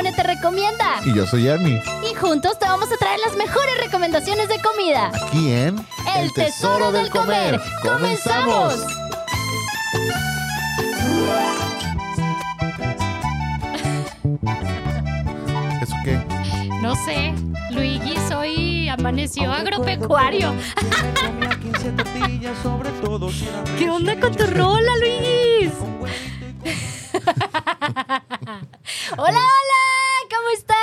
Te recomienda. Y yo soy Ernie. Y juntos te vamos a traer las mejores recomendaciones de comida. Aquí en El, tesoro, del comer. ¡Comenzamos! ¿Eso qué? No sé, Luigi, soy amaneció agropecuario. ¿Qué onda con tu rola, Luigi? Hola, hola, ¿cómo están?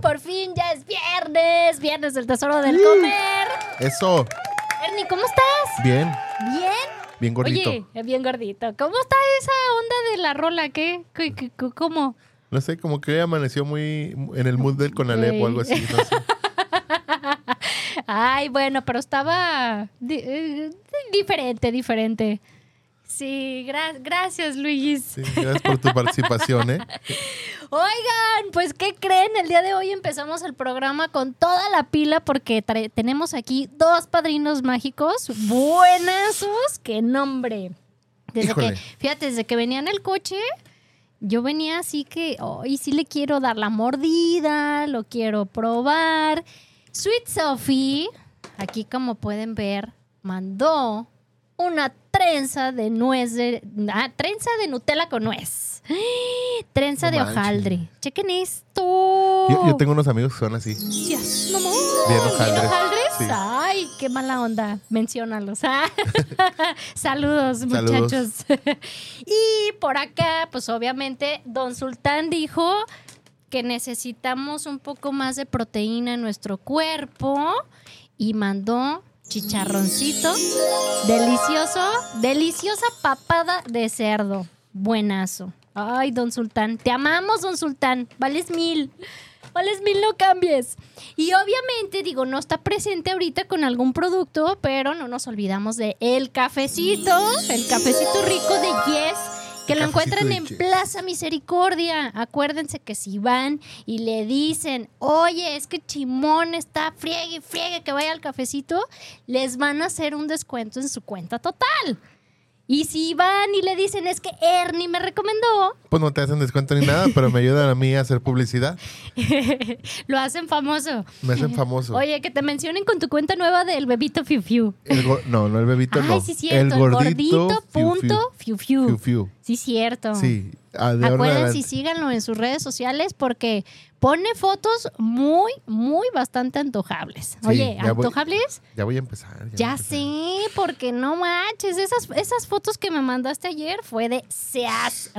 Por fin ya es viernes, viernes del tesoro del comer. Eso. Ernie, ¿cómo estás? Bien, ¿Bien? bien gordito. Oye, bien gordito. ¿Cómo está esa onda de la rola? ¿Qué? ¿Qué- qué- qué- ¿Cómo? No sé, como que amaneció muy en el mood del Conalep o algo así. No sé. Ay, bueno, pero estaba di- eh, diferente, diferente. Sí, gra- gracias, Luigi. Sí, gracias por tu participación, ¿eh? Oigan, pues ¿qué creen? El día de hoy empezamos el programa con toda la pila porque tenemos aquí dos padrinos mágicos buenazos. ¡Qué nombre! Desde Híjole. que, fíjate, desde que venía en el coche, yo venía así que, hoy sí le quiero dar la mordida, lo quiero probar. Sweet Sophie, aquí como pueden ver, mandó una trenza de nuez de, ah, trenza de Nutella con nuez. Trenza No de hojaldre. Chequen esto. Yo, yo tengo unos amigos que son así. Yes, mamá. Bien hojaldres. hojaldres? Sí. Ay, qué mala onda. Menciónalos. Ah. Saludos, Saludos. muchachos. y por acá, pues obviamente, Don Sultán dijo que necesitamos un poco más de proteína en nuestro cuerpo y mandó chicharroncito delicioso, deliciosa papada de cerdo. Buenazo. Ay, don Sultán, te amamos, don Sultán. Vales mil. Vales mil, no cambies. Y obviamente, digo, no está presente ahorita con algún producto, pero no nos olvidamos de el cafecito, el cafecito rico de Yes, que lo encuentran en. Plaza Misericordia. Acuérdense que si van y le dicen, oye, es que Chimón está friegue friegue que vaya al cafecito, les van a hacer un descuento en su cuenta total. Y si van y le dicen, es que Ernie me recomendó, Pues no te hacen descuento ni nada, pero me ayudan a mí a hacer publicidad. Lo hacen famoso. Me hacen famoso. oye, que te mencionen con tu cuenta nueva del bebito Fiu Fiu. Go- no, no el bebito, Ay, no. sí, cierto. El gordito, fiu, punto Fiu Fiu. Fiu, fiu. Sí, cierto. Sí. Acuérdense y síganlo en sus redes sociales porque pone fotos muy, muy bastante antojables. Sí, Oye, ya voy- ¿antojables? Ya voy a empezar. ya a Ya empezar. sé, porque no manches. Esas, esas fotos que me mandaste ayer fue de seas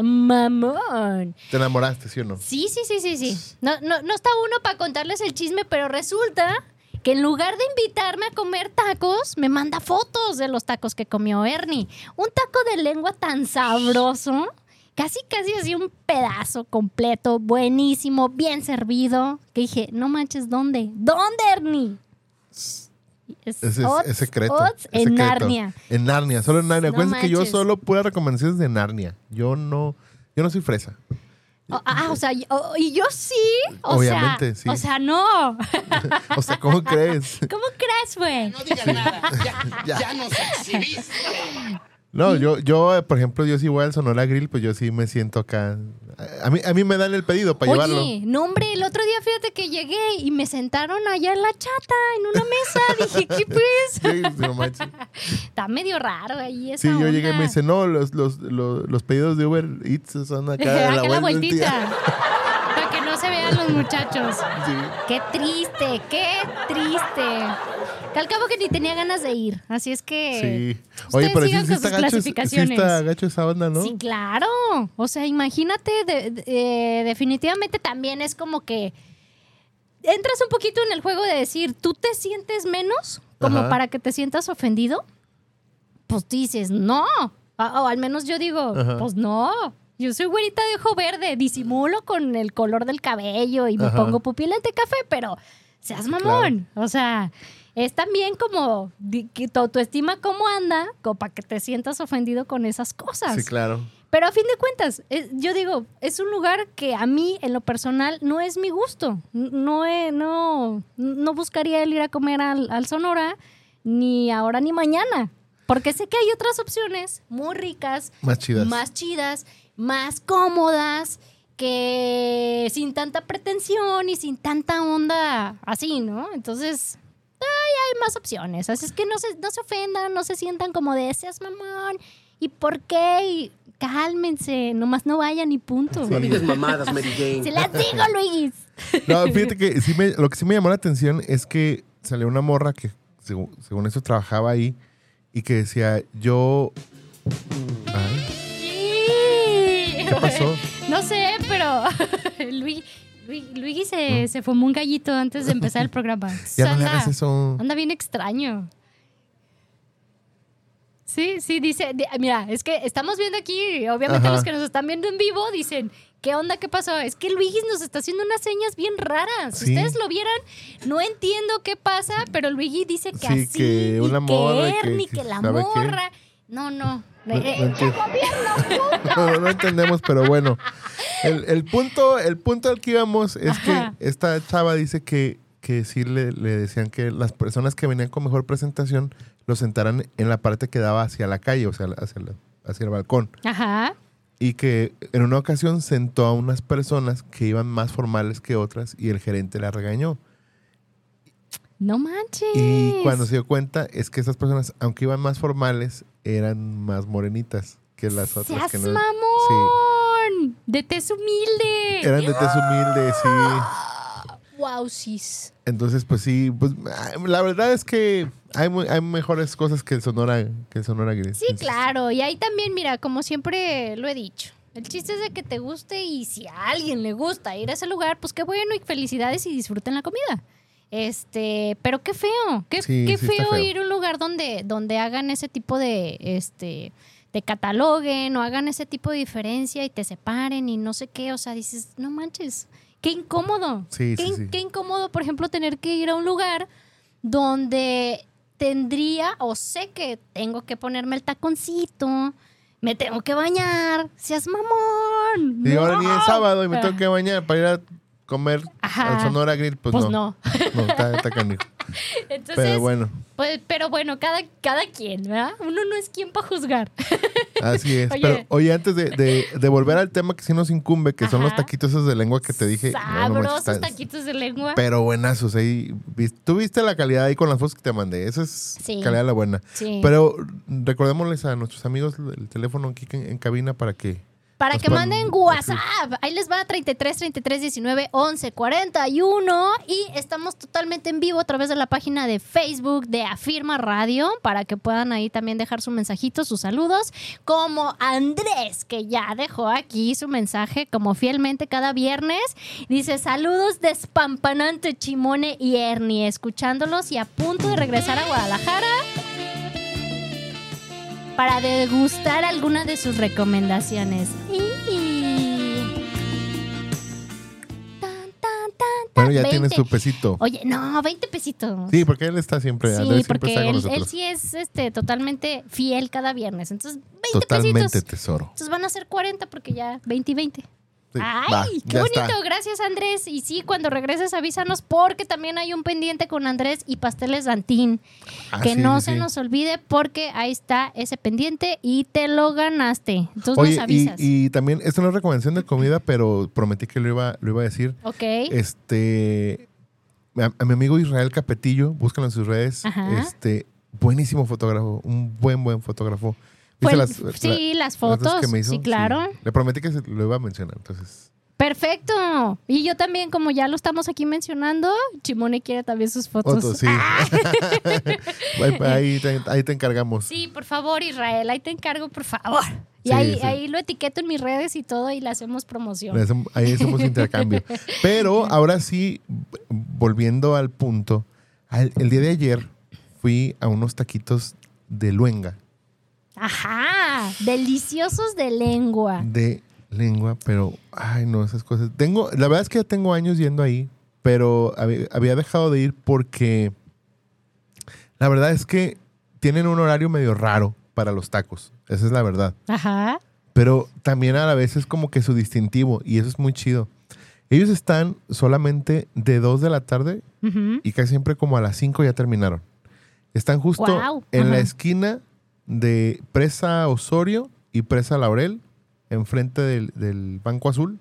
mamón. Te enamoraste, ¿sí o no? Sí, sí, sí, sí, sí. No, no, no está uno para contarles el chisme, pero resulta que en lugar de invitarme a comer tacos, me manda fotos de los tacos que comió Ernie. Un taco de lengua tan sabroso, casi, casi así un pedazo completo, buenísimo, bien servido, que dije, no manches, ¿dónde? ¿Dónde, Ernie? Es es, Ots- es secreto. Ots es en secreto. Narnia. En Narnia, solo en Narnia. No Acuérdense que yo solo puedo recomendaciones de Narnia. Yo no, yo no soy fresa. Oh, ah, o sea, y- oh, y yo sí. O Obviamente, sea, sí. O sea, no. O sea, ¿cómo crees? ¿Cómo crees, güey? No digas nada, ya, Ya. ya nos exhibiste. No, yo, yo, eh, por ejemplo, yo sí voy al Sonora Grill, pues yo sí me siento acá. A mí, a mí me dan el pedido para llevarlo. Oye, no, hombre, el otro día fíjate que llegué y me sentaron allá en la chata, en una mesa. Dije, ¿qué pues? Está medio raro ahí esa Sí, yo llegué y me dice, no, los, los, los, los pedidos de Uber Eats son acá Acá la, la vueltita. Se vean los muchachos. Sí. Qué triste, qué triste. Que al cabo que ni tenía ganas de ir. Así es que. Sí. Oye, pero sí, sigan sí con está sus gacho, sí clasificaciones. está gacho esa onda, ¿no? Sí, claro. O sea, imagínate, de- de- eh, definitivamente también es como que entras un poquito en el juego de decir, ¿tú te sientes menos como Ajá. para que te sientas ofendido? Pues dices, no. O, o al menos yo digo, Ajá. pues no. Yo soy güerita de ojo verde, disimulo con el color del cabello y me Ajá. pongo pupilente café, pero seas mamón. O sea, es también como tu autoestima cómo anda, como para que te sientas ofendido con esas cosas. Sí, claro. Pero a fin de cuentas, es- yo digo, es un lugar que a mí, en lo personal, no es mi gusto. No, he- no, no buscaría el ir a comer al, al Sonora, ni ahora ni mañana. Porque sé que hay otras opciones muy ricas, Más chidas. más chidas, más cómodas que sin tanta pretensión y sin tanta onda así, ¿no? Entonces, ay, hay más opciones. Así es que no se, no se ofendan, no se sientan como de seas mamón. ¿Y por qué? Y cálmense, nomás no vayan y punto. No digas mamadas, Mary Se Jane. las digo, Luis. No, fíjate que sí me- lo que sí me llamó la atención es que salió una morra que, según, según eso, trabajaba ahí y que decía, yo... ¿Qué pasó? No sé, pero Luis, Luis, Luigi se, se fumó un gallito antes de empezar el programa. Ya no le Anda- hagas eso. Anda bien extraño. Sí, sí, dice, di- mira, es que estamos viendo aquí, obviamente Ajá. los que nos están viendo en vivo dicen, ¿qué onda? ¿Qué pasó? Es que Luigi nos está haciendo unas señas bien raras. Si Sí. ustedes lo vieran, no entiendo qué pasa, pero Luigi dice que Sí, así, que y una morra que que- Ernie, que que la qué. morra. No, no. No, Eh, no. No, no entendemos, pero bueno. El, el punto, el punto al que íbamos es Ajá. que esta chava dice que, que sí le, le decían que las personas que venían con mejor presentación los sentaran en la parte que daba hacia la calle, o sea, hacia, la- hacia el balcón. Ajá. Y que en una ocasión sentó a unas personas que iban más formales que otras y el gerente la regañó. No manches. Y cuando se dio cuenta es que esas personas, aunque iban más formales, eran más morenitas que las otras. ¡Seas que no, mamón! De tez humilde. Sí, eran de tez humilde, sí. Wow, sis. Entonces, pues sí, pues la verdad es que hay, mu- hay mejores cosas que el Sonora, que el Sonora Gris. Sí, claro. Y ahí también, mira, como siempre lo he dicho. El chiste es de que te guste y si a alguien le gusta ir a ese lugar, pues qué bueno y felicidades y disfruten la comida. Este, pero qué feo, qué, Sí, qué sí feo, feo. ir a un lugar donde, donde hagan ese tipo de, este, de cataloguen o hagan ese tipo de diferencia y te separen y no sé qué. O sea, dices, no manches, qué incómodo. Sí, qué, in- incómodo, por ejemplo, tener que ir a un lugar donde tendría o sé que tengo que ponerme el taconcito, me tengo que bañar, seas mamón. Y ahora No. ni es sábado y me tengo que bañar para ir a comer Ajá. al Sonora Grill, pues, Pues no. no. No, está, está. Entonces, Pero bueno, pues, pero bueno, cada, cada quien, ¿verdad? Uno no es quien para juzgar. así es. Oye. Pero oye, antes de, de- de volver al tema que sí nos incumbe, que son los taquitos esos de lengua que te dije. no, no Sabrosos está- taquitos de lengua. Pero buenazos ahí. Tú viste la calidad ahí con las fotos que te mandé. Esa es Sí. calidad la buena. Sí. Pero recordémosles a nuestros amigos el teléfono aquí en, en cabina para que. Para nos que puedan manden escribir. WhatsApp. Ahí les va 33 33 19 11 41. Y estamos totalmente en vivo a través de la página de Facebook de Afirma Radio. Para que puedan ahí también dejar su mensajito, sus saludos. Como Andrés, que ya dejó aquí su mensaje como fielmente cada viernes. Dice: Saludos despampanante Chimone y Ernie. Escuchándolos y a punto de regresar a Guadalajara para degustar alguna de sus recomendaciones. Bueno, tan. ya tienes 20. su pesito. Oye, no, 20 pesitos. Sí, porque él está siempre. Sí, siempre porque está él, sí es este, totalmente fiel cada viernes. Entonces, 20 Totalmente pesitos. tesoro. Entonces van a ser 40 porque ya 20 y 20. Sí, ¡Ay! va, ¡Qué bonito! está. Gracias, Andrés. Y sí, cuando regreses, avísanos porque también hay un pendiente con Andrés y Pasteles Dantín. Ah, que sí, no sí, se nos olvide porque ahí está ese pendiente y te lo ganaste. Entonces Oye, nos y, avisas. y también, esto no es recomendación de comida, pero prometí que lo iba, lo iba a decir. ok. Este. A, a mi amigo Israel Capetillo, búscalo en sus redes. Ajá. Este, buenísimo fotógrafo, un buen, buen fotógrafo. Fue ¿Viste el- sí, las fotos. que me hizo? Sí, claro. Le prometí que se- lo iba a mencionar, entonces. Perfecto. Y yo también, como ya lo estamos aquí mencionando, Chimone quiere también sus fotos. Sí. ahí, ahí te, ahí te encargamos. Sí, por favor, Israel, ahí te encargo, por favor. Y Sí, ahí, sí. ahí lo etiqueto en mis redes y todo y le hacemos promoción. Ahí hacemos intercambio. Pero ahora sí, volviendo al punto, el día de ayer fui a unos taquitos de luenga, Ajá, deliciosos de lengua. de lengua, pero, ay no, esas cosas. Tengo, la verdad es que ya tengo años yendo ahí, pero había, dejado de ir porque la verdad es que tienen un horario medio raro para los tacos. Esa es la verdad. Ajá. Pero también a la vez es como que su distintivo y eso es muy chido. Ellos están solamente de 2 de la tarde y casi siempre como a las 5 ya terminaron. Están justo en la esquina de Presa Osorio y Presa Laurel, enfrente del, del Banco Azul.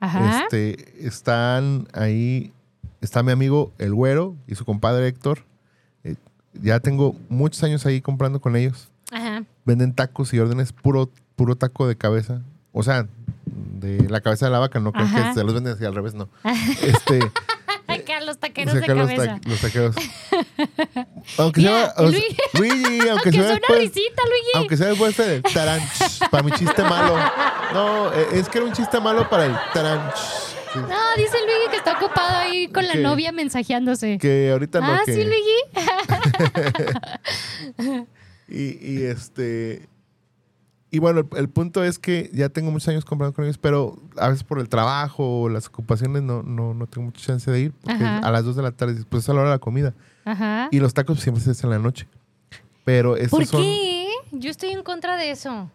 Ajá. Este, están ahí, está mi amigo El Güero y su compadre Héctor. Eh, ya tengo muchos años ahí comprando con ellos. Ajá. Venden tacos y órdenes puro, puro taco de cabeza. O sea, de la cabeza de la vaca, no creo que se los venden así al revés, no. Este, Acá los taqueros de sacar los, cabeza. ta- los taqueros. aunque Mira, sea, Luigi. Luigi, aunque Que sea es una después, risita, Luigi. aunque sea después de taran, para mi chiste malo. No, eh, es que era un chiste malo para el taran. Sí, No, dice Luigi que está ocupado ahí con la novia mensajeándose. Que ahorita no ah, que- sí, Luigi. Y, y este. Y bueno, el, el punto es que ya tengo muchos años comprando con ellos, pero a veces por el trabajo o las ocupaciones no, no, no tengo mucha chance de ir, porque Ajá. a las 2 de la tarde, después es a la hora de la comida. Ajá. Y los tacos siempre se hacen en la noche. Pero estos ¿Por son. qué? Yo estoy en contra de eso.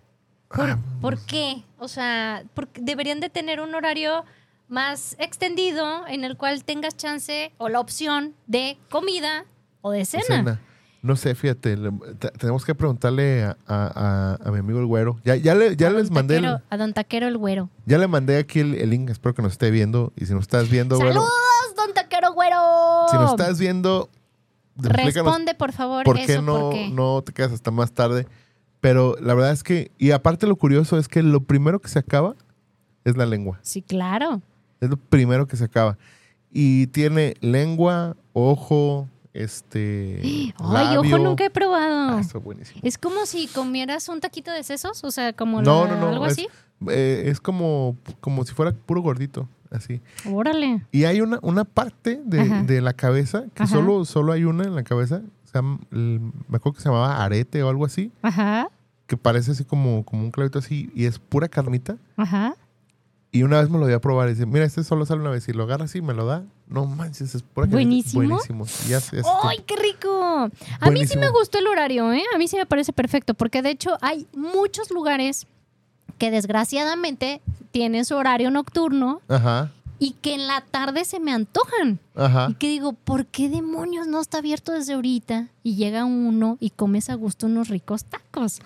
¿Por, Ah, por qué? O sea, porque deberían de tener un horario más extendido en el cual tengas chance o la opción de comida o de cena. cena. No sé, fíjate, le- tenemos que preguntarle a, a- a- a mi amigo el güero. Ya, ya, le, ya les mandé el- a don Taquero el güero. ya le mandé aquí el, el link, espero que nos esté viendo. Y si nos estás viendo, güero, ¡Saludos, don Taquero güero! si nos estás viendo, Responde, por favor, ¿Por qué eso, no, ¿por qué? no te quedas hasta más tarde? Pero la verdad es que, y aparte lo curioso es que lo primero que se acaba es la lengua. Sí, claro. Es lo primero que se acaba. Y tiene lengua, ojo, este. Ay, labio. ojo, nunca he probado. Ah, está buenísimo. Es como si comieras un taquito de sesos, o sea, como No, la- no, no. algo es, así. eh, es como, como si fuera puro gordito, así. Órale. Y hay una, una parte de, de la cabeza, que Ajá. solo, solo hay una en la cabeza. se llama- el- me acuerdo que se llamaba arete o algo así. Ajá, que parece así como, como un clavito así y es pura carnita. ajá. Y una vez me lo dio a probar y dice, mira, este solo sale una vez. Y lo agarra así y me lo da. No manches, es pura. Buenísimo. Buenísimo. Y ya- ya- ¡Ay, qué rico! A mí sí me gustó el horario, ¿eh? A mí sí me parece perfecto, porque de hecho hay muchos lugares que desgraciadamente tienen su horario nocturno Ajá, y que en la tarde se me antojan. ajá. Y que digo, ¿por qué demonios no está abierto desde ahorita? Y llega uno y comes a gusto unos ricos tacos.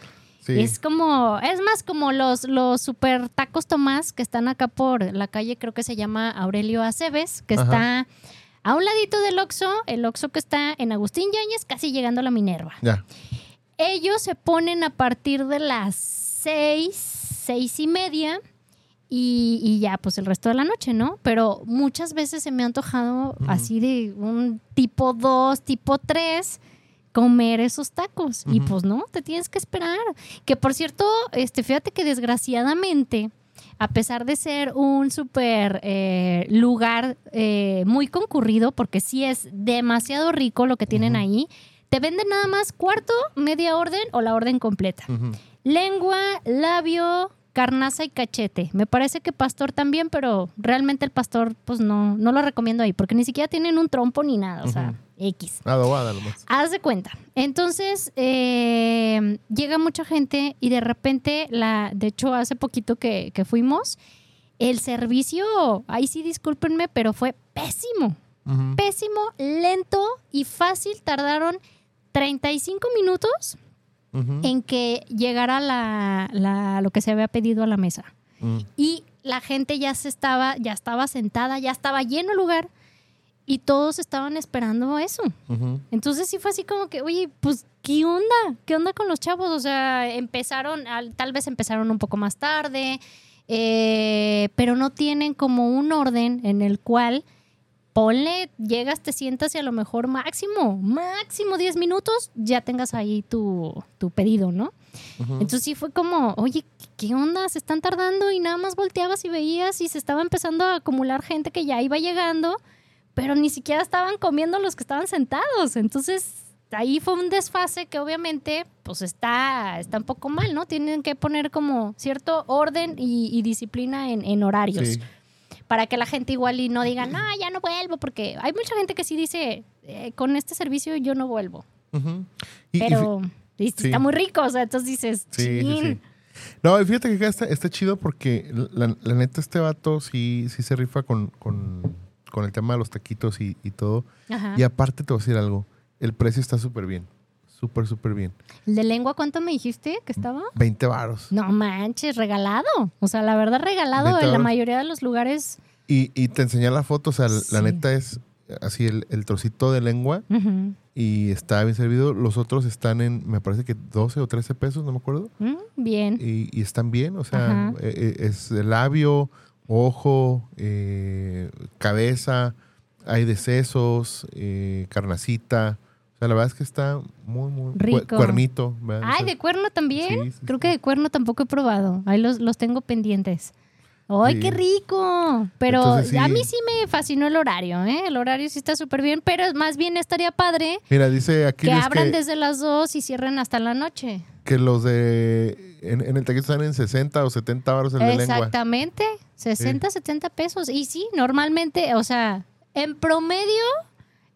Sí. Es como, es más como los, los super tacos Tomás que están acá por la calle, creo que se llama Aurelio Aceves, que Ajá. está a un ladito del Oxxo, el Oxxo que está en Agustín Yáñez, casi llegando a la Minerva. Ya. Ellos se ponen a partir de las seis, seis y media y, y ya, pues el resto de la noche, ¿no? Pero muchas veces se me ha antojado así de un tipo 2, tipo 3 comer esos tacos. Y pues no, te tienes que esperar. Que por cierto, este, fíjate que desgraciadamente, a pesar de ser un súper eh, lugar eh, muy concurrido, porque sí es demasiado rico lo que tienen ahí, te venden nada más cuarto, media orden o la orden completa. Lengua, labio, carnaza y cachete. Me parece que pastor también, pero realmente el pastor, pues no, no lo recomiendo ahí, porque ni siquiera tienen un trompo ni nada, o sea, Ujú. X. Adobada nomás. Haz de cuenta. Entonces, eh, llega mucha gente y de repente, la, de hecho, hace poquito que, que fuimos, el servicio, ahí sí discúlpenme, pero fue pésimo. Pésimo, lento y fácil. Tardaron 35 minutos En que llegara la, la- lo que se había pedido a la mesa. Mm. Y la gente ya se estaba, ya estaba sentada, ya estaba lleno el lugar y todos estaban esperando eso. Entonces sí fue así como que, oye, pues, ¿qué onda? ¿Qué onda con los chavos? O sea, empezaron, al- tal vez empezaron un poco más tarde, eh, pero no tienen como un orden en el cual ponle, llegas, te sientas y a lo mejor máximo, máximo 10 minutos, ya tengas ahí tu, tu pedido, ¿no? Entonces sí fue como, oye, ¿qué onda? Se están tardando y nada más volteabas y veías y se estaba empezando a acumular gente que ya iba llegando, pero ni siquiera estaban comiendo los que estaban sentados. Entonces ahí fue un desfase que obviamente pues está, está un poco mal, ¿no? Tienen que poner como cierto orden y, y disciplina en, en horarios Sí. Para que la gente igual y no diga, no, ya no vuelvo, porque hay mucha gente que sí dice, "Eh, con este servicio yo no vuelvo, y pero y está muy rico, o sea, entonces dices, Sí. No, y fíjate que está, está chido porque la, la neta este vato sí, sí se rifa con, con, con el tema de los taquitos y, y todo. Ajá. Y aparte te voy a decir algo, el precio está súper bien. Súper, súper bien. ¿El de lengua cuánto me dijiste que estaba? 20 varos. No manches, regalado. O sea, la verdad, regalado 20 en la mayoría de los lugares. Y, y te enseñé la foto, o sea, la neta es así el, el trocito de lengua y está bien servido. Los otros están en, me parece que 12 o 13 pesos, no me acuerdo. Mm, Bien. Y, y están bien, o sea, Ajá. eh, eh, es el labio, ojo, eh, cabeza, hay de sesos, eh, carnacita. Sea, la verdad es que está muy, muy Rico. cuernito. Ay, de cuerno también. Sí, sí, Creo sí. que de cuerno tampoco he probado. Ahí los, los tengo pendientes. ¡Ay, Sí. qué rico! Pero Entonces, sí. a mí sí me fascinó el horario, ¿eh? El horario sí está súper bien, pero más bien estaría padre Mira, dice aquí que abran que, desde las 2 y cierren hasta la noche. que los de en, en el taquito están en 60 o 70 baros el de lengua. Exactamente, 60, 70 pesos. Y sí, normalmente, o sea, en promedio,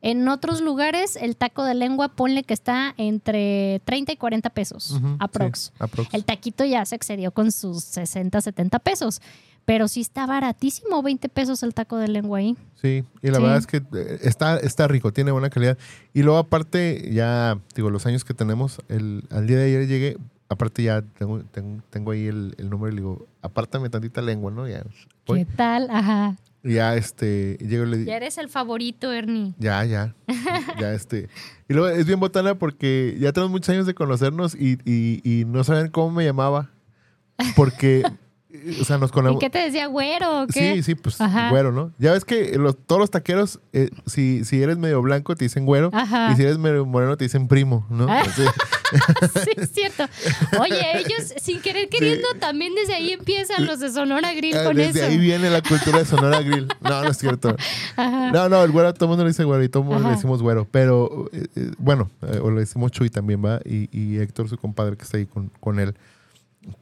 en otros lugares, el taco de lengua, ponle que está entre 30 y 40 pesos, aprox. sí, aprox. El taquito ya se excedió con sus 60, 70 pesos. Pero sí está baratísimo, 20 pesos el taco de lengua ahí. Sí, y la Sí. verdad es que eh, está, está rico, tiene buena calidad. Y luego aparte, ya, digo, los años que tenemos, el, al día de ayer llegué, aparte ya tengo, tengo, tengo ahí el, el número y le digo, apártame tantita lengua, ¿no? Ya. ¿Qué tal? Ajá. Ya, este, llego y le Ya eres el favorito, Ernie. ya, ya, ya, este. Y luego es bien botana porque ya tenemos muchos años de conocernos y, y, y no saben cómo me llamaba. Porque, o sea, nos ¿Y qué te decía, güero? o qué? Sí, sí, pues Ajá. güero, ¿no? Ya ves que los, todos los taqueros, eh, si, si eres medio blanco te dicen güero Ajá. y si eres medio moreno te dicen primo, ¿no? Ah. Sí, es cierto. Oye, ellos, sin querer queriendo, también desde ahí empiezan los de Sonora Grill Ah, con Desde eso. ahí viene la cultura de Sonora Grill. No, no es cierto. No, no, el güero todo el mundo le dice güero y todo el mundo Ajá. le decimos güero. Pero, eh, eh, bueno, eh, o le decimos Chuy también, ¿va? Y, y Héctor, su compadre, que está ahí con, con él.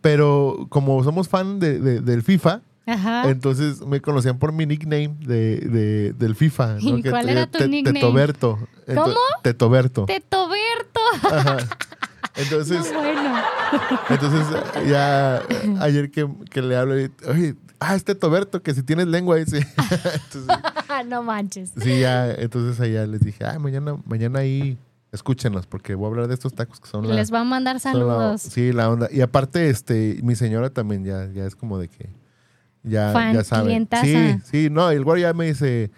Pero como somos fan de, de- del FIFA, Ajá. entonces me conocían por mi nickname de, de- del FIFA. ¿no? ¿Y cuál era tu Te- nickname? Tetoberto. ¿Cómo? Tetoberto. Tetoberto. Ajá. Entonces, Bueno. entonces ya ayer que, que le hablo, oye, ah, es Tetoberto, que si tienes lengua ahí, sí. entonces, no manches. sí, ya, entonces allá les dije, ah, mañana, mañana ahí escúchenlos, porque voy a hablar de estos tacos que son la, Les va a mandar la- saludos. sí, la onda. Y aparte, este, mi señora también ya, ya es como de que ya, Fan, ya sabe. clientaza. Sí, sí, no, el güey ya me dice,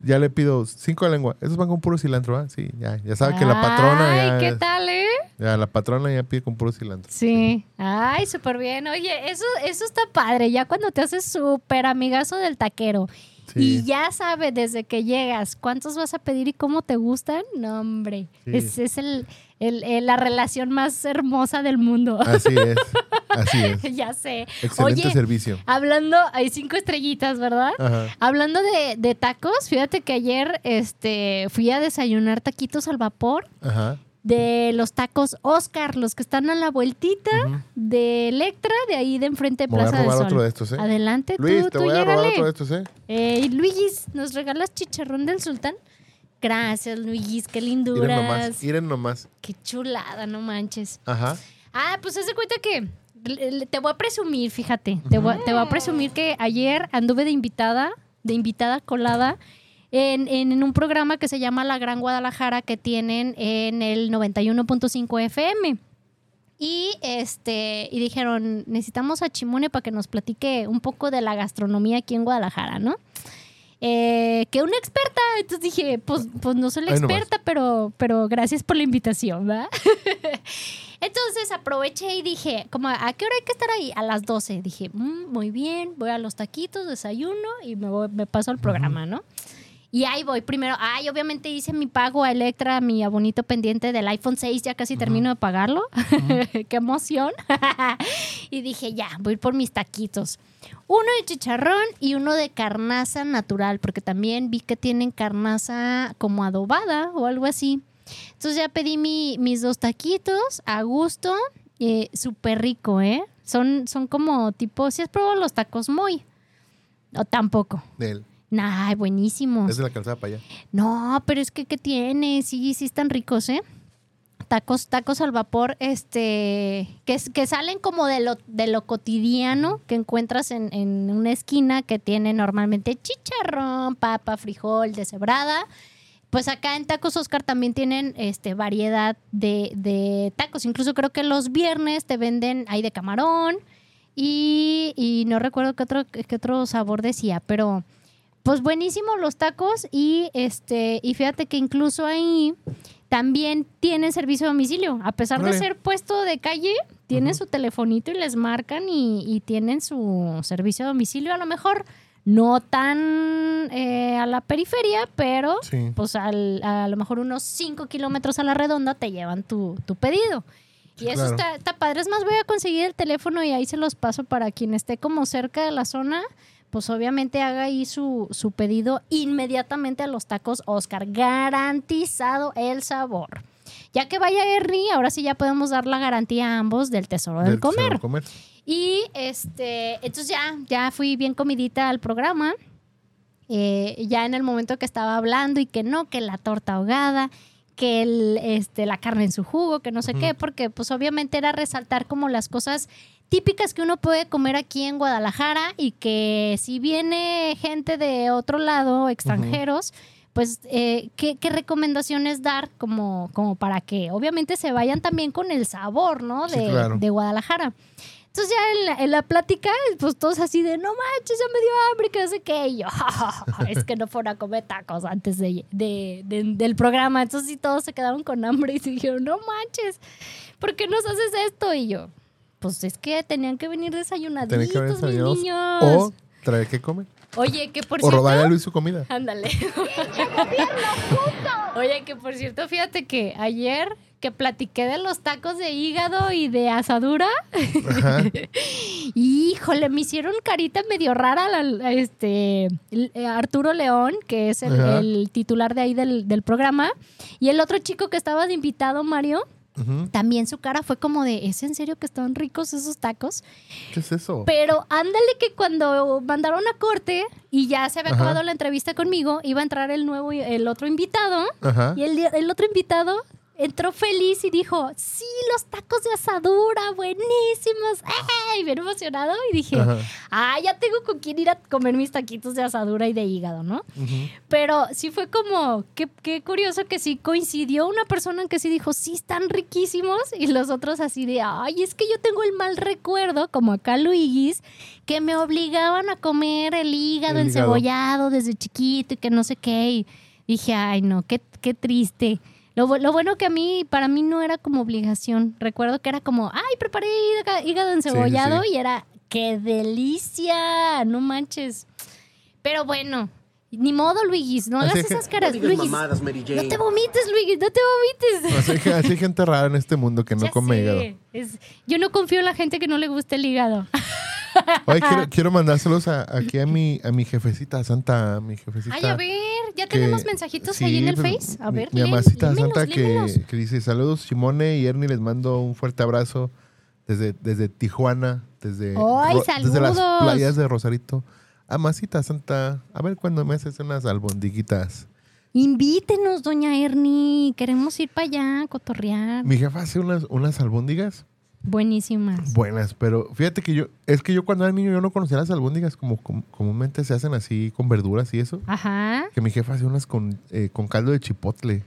ya le pido cinco de lengua. Esos van con puro cilantro, ¿ah? Sí, ya, ya sabe que la patrona ya, Ay, ¿qué tal, eh? ya, la patrona ya pide con puro cilantro. Sí. Ay, súper bien. Oye, eso, eso está padre. Ya cuando te haces súper amigazo del taquero Sí. y ya sabe desde que llegas cuántos vas a pedir y cómo te gustan, no, hombre. Sí. Es, es el, el- el- la relación más hermosa del mundo. Así es, así es. ya sé. Excelente Oye, servicio. hablando, hay cinco estrellitas, ¿verdad? Ajá. Hablando de, de tacos, fíjate que ayer este, fui a desayunar taquitos al vapor Ajá. De los tacos Oscar, los que están a la vueltita de Electra, de ahí de enfrente de Me voy a Plaza del robar Sol. otro de estos, ¿eh? Adelante, Luis, tú, te tú voy a robar otro de estos, ¿eh? Eh, Luis, ¿nos regalas chicharrón del sultán? Gracias, Luis, qué linduras. nomás, miren nomás. Qué chulada, no manches. Ajá. Ah, pues haz de cuenta que te voy a presumir, fíjate. Te voy, te voy a presumir que ayer anduve de invitada, de invitada colada, en, en- un programa que se llama La Gran Guadalajara que tienen en el 91.5 FM. Y este, y dijeron, necesitamos a Chimone para que nos platique un poco de la gastronomía aquí en Guadalajara, ¿no? Eh, que una experta, entonces dije, pues, pues no soy la Ahí nomás. experta, pero, pero gracias por la invitación, ¿verdad? Entonces aproveché y dije, como, ¿a qué hora hay que estar ahí? A las 12. Dije, "Mm, muy bien, voy a los taquitos, desayuno y me, voy- me paso al programa, ¿no? Y ahí voy primero. Ay, obviamente hice mi pago a Electra, mi abonito pendiente del iPhone 6, ya casi termino de pagarlo. Qué emoción. y dije, ya, voy por mis taquitos. Uno de chicharrón y uno de carnaza natural, porque también vi que tienen carnaza como adobada o algo así. Entonces ya pedí mi- mis dos taquitos a gusto, eh, súper rico, ¿eh? Son, son como tipo, si has probado los tacos muy, o tampoco. De él. Nah, buenísimos. Es de la calzada para allá. No, pero es que ¿qué tiene? Sí, sí están ricos, ¿eh? Tacos, tacos al vapor, este, que, que salen como de lo, de lo cotidiano que encuentras en, en una esquina que tiene normalmente chicharrón, papa, frijol, deshebrada, pues acá en Tacos Oscar también tienen este variedad de, de tacos. Incluso creo que los viernes te venden ahí de camarón y, y no recuerdo qué otro, qué otro sabor decía, pero pues buenísimo los tacos y este y fíjate que incluso ahí también tienen servicio a domicilio. A pesar de ser puesto de calle, tienen su telefonito y les marcan y, y tienen su servicio a domicilio. A lo mejor no tan eh, a la periferia, pero Sí. pues al- a lo mejor unos 5 kilómetros a la redonda te llevan tu, tu pedido. Y eso claro. está, está padre. Es más, voy a conseguir el teléfono y ahí se los paso para quien esté como cerca de la zona. Pues obviamente haga ahí su, su pedido inmediatamente a los tacos Oscar. Garantizado el sabor. Ya que vaya Ernie, ahora sí ya podemos dar la garantía a ambos del tesoro del, Del comer. Tesoro comer. Y este, entonces ya, ya fui bien comidita al programa. Eh, ya en el momento que estaba hablando y que no, que la torta ahogada, que el, este, la carne en su jugo, que no sé qué, porque pues obviamente era resaltar como las cosas típicas que uno puede comer aquí en Guadalajara y que si viene gente de otro lado, extranjeros, pues eh, ¿qué, qué recomendaciones dar como, como para que obviamente se vayan también con el sabor, ¿no? Sí, De, claro. de Guadalajara. Entonces ya en la, en la plática, pues todos así de, no manches, ya me dio hambre, que no sé qué. Y yo, es que no fueron a comer tacos antes de, de- de- del programa. Entonces sí, todos se quedaron con hambre y dijeron, no manches, ¿por qué nos haces esto? Y yo, pues es que tenían que venir desayunaditos, que haber mis niños. O traer que comer. Oye, que por O cierto... robarle a Luis su comida. Ándale. Oye, que por cierto, fíjate que ayer que platiqué de los tacos de hígado y de asadura, Ajá. híjole, me hicieron carita medio rara la- este eh, Arturo León, que es el, el titular de ahí del, del programa, y el otro chico que estaba de invitado, Mario, También su cara fue como de, ¿es en serio que estaban ricos esos tacos? ¿Qué es eso? Pero ándale que cuando mandaron a corte y ya se había Ajá. acabado la entrevista conmigo, iba a entrar el nuevo, el otro invitado Ajá. y el, el otro invitado entró feliz y dijo, sí, los tacos de asadura, buenísimos. ¡Ay! Bien emocionado y dije, Ajá. ah, ya tengo con quién ir a comer mis taquitos de asadura y de hígado, ¿no? Pero sí fue como, qué, qué curioso que sí coincidió una persona en que sí dijo, sí, están riquísimos, y los otros así de, ay, es que yo tengo el mal recuerdo, como acá Luigis, que me obligaban a comer el hígado El hígado. encebollado desde chiquito y que no sé qué. Y dije, ay, no, qué, qué triste. Lo, lo bueno que a mí, para mí no era como obligación. Recuerdo que era como, ay, preparé híga- hígado encebollado sí. y era, qué delicia, no manches. Pero bueno, ni modo, Luigis, no hagas esas caras. No digas Luigis, mamadas, Mary no te vomites, Luigis, no te vomites. Así hay, gente rara en este mundo que no Ya come hígado. es- yo no confío en la gente que no le gusta el hígado. Oye, quiero, quiero mandárselos a- aquí a mi, a mi jefecita santa, a mi jefecita. Ay, a ver, ya que- tenemos mensajitos sí, ahí en el pues, Face. A mi- ver, Mi mamacita lémelos, santa que, que dice saludos Simone y Ernie, les mando un fuerte abrazo desde, desde Tijuana, desde, ¡Ay, desde las playas de Rosarito. Amasita santa, a ver cuándo me haces unas albondiguitas. Invítenos, doña Ernie. Queremos ir para allá, cotorrear. Mi jefa hace unas, unas albóndigas Buenísimas. buenas, pero fíjate que yo, es que yo cuando era niño yo no conocía las albóndigas como, com- comúnmente se hacen así con verduras y eso. Ajá. Que mi jefa hace unas con, eh, con caldo de chipotle.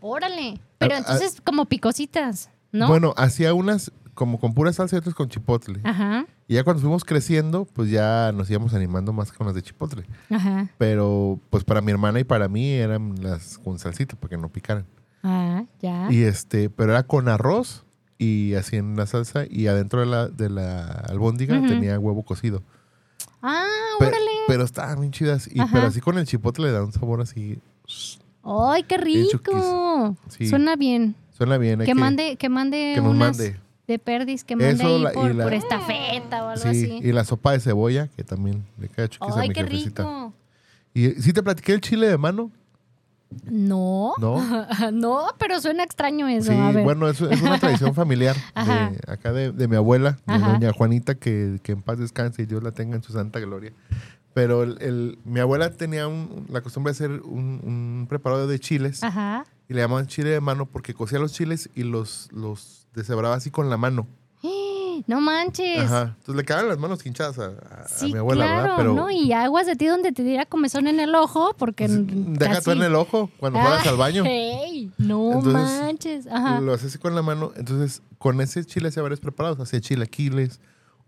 Órale. Pero Ah, entonces, como picositas, ¿no? Bueno, hacía unas como con pura salsa y otras con chipotle. Ajá. Y ya cuando fuimos creciendo, pues ya nos íbamos animando más con las de chipotle. Ajá. Pero pues para mi hermana y para mí eran las con salsita para que no picaran. Ah, ya. Y este, pero era con arroz y así en la salsa y adentro de la, de la albóndiga tenía huevo cocido. Ah, Pe- órale. pero estaban bien chidas. Y, Ajá. pero así con el chipotle le da un sabor así. Ay, qué rico. Sí. Suena bien. Suena bien. hay Que mande, que mande que nos unas mande. de perdis, que mande Eso, ahí la- por, la- por estafeta o algo Sí, así. y la sopa de cebolla, que también le a Ay, qué rico. ¿Y sí te platiqué el chile de mano? No. No. no, pero suena extraño eso. Sí, a ver. bueno, es, es una tradición familiar de, acá de, de mi abuela, de Ajá. doña Juanita, que, que en paz descanse y Dios la tenga en su santa gloria. Pero el, el- mi abuela tenía un- la costumbre de hacer un, un preparado de chiles Ajá. y le llamaban chile de mano porque cocía los chiles y los, los deshebraba así con la mano. No manches. Ajá. Entonces le quedaban las manos hinchadas a, a- a Sí, mi abuela, claro, ¿verdad? Pero ¿no? Y aguas de ti donde te diera comezón en el ojo, porque deja casi- tú en el ojo cuando fueras Ah, al baño. no Entonces, manches. Ajá. Lo haces así con la mano. Entonces, con ese chile hacía varios preparados. Hacía chilaquiles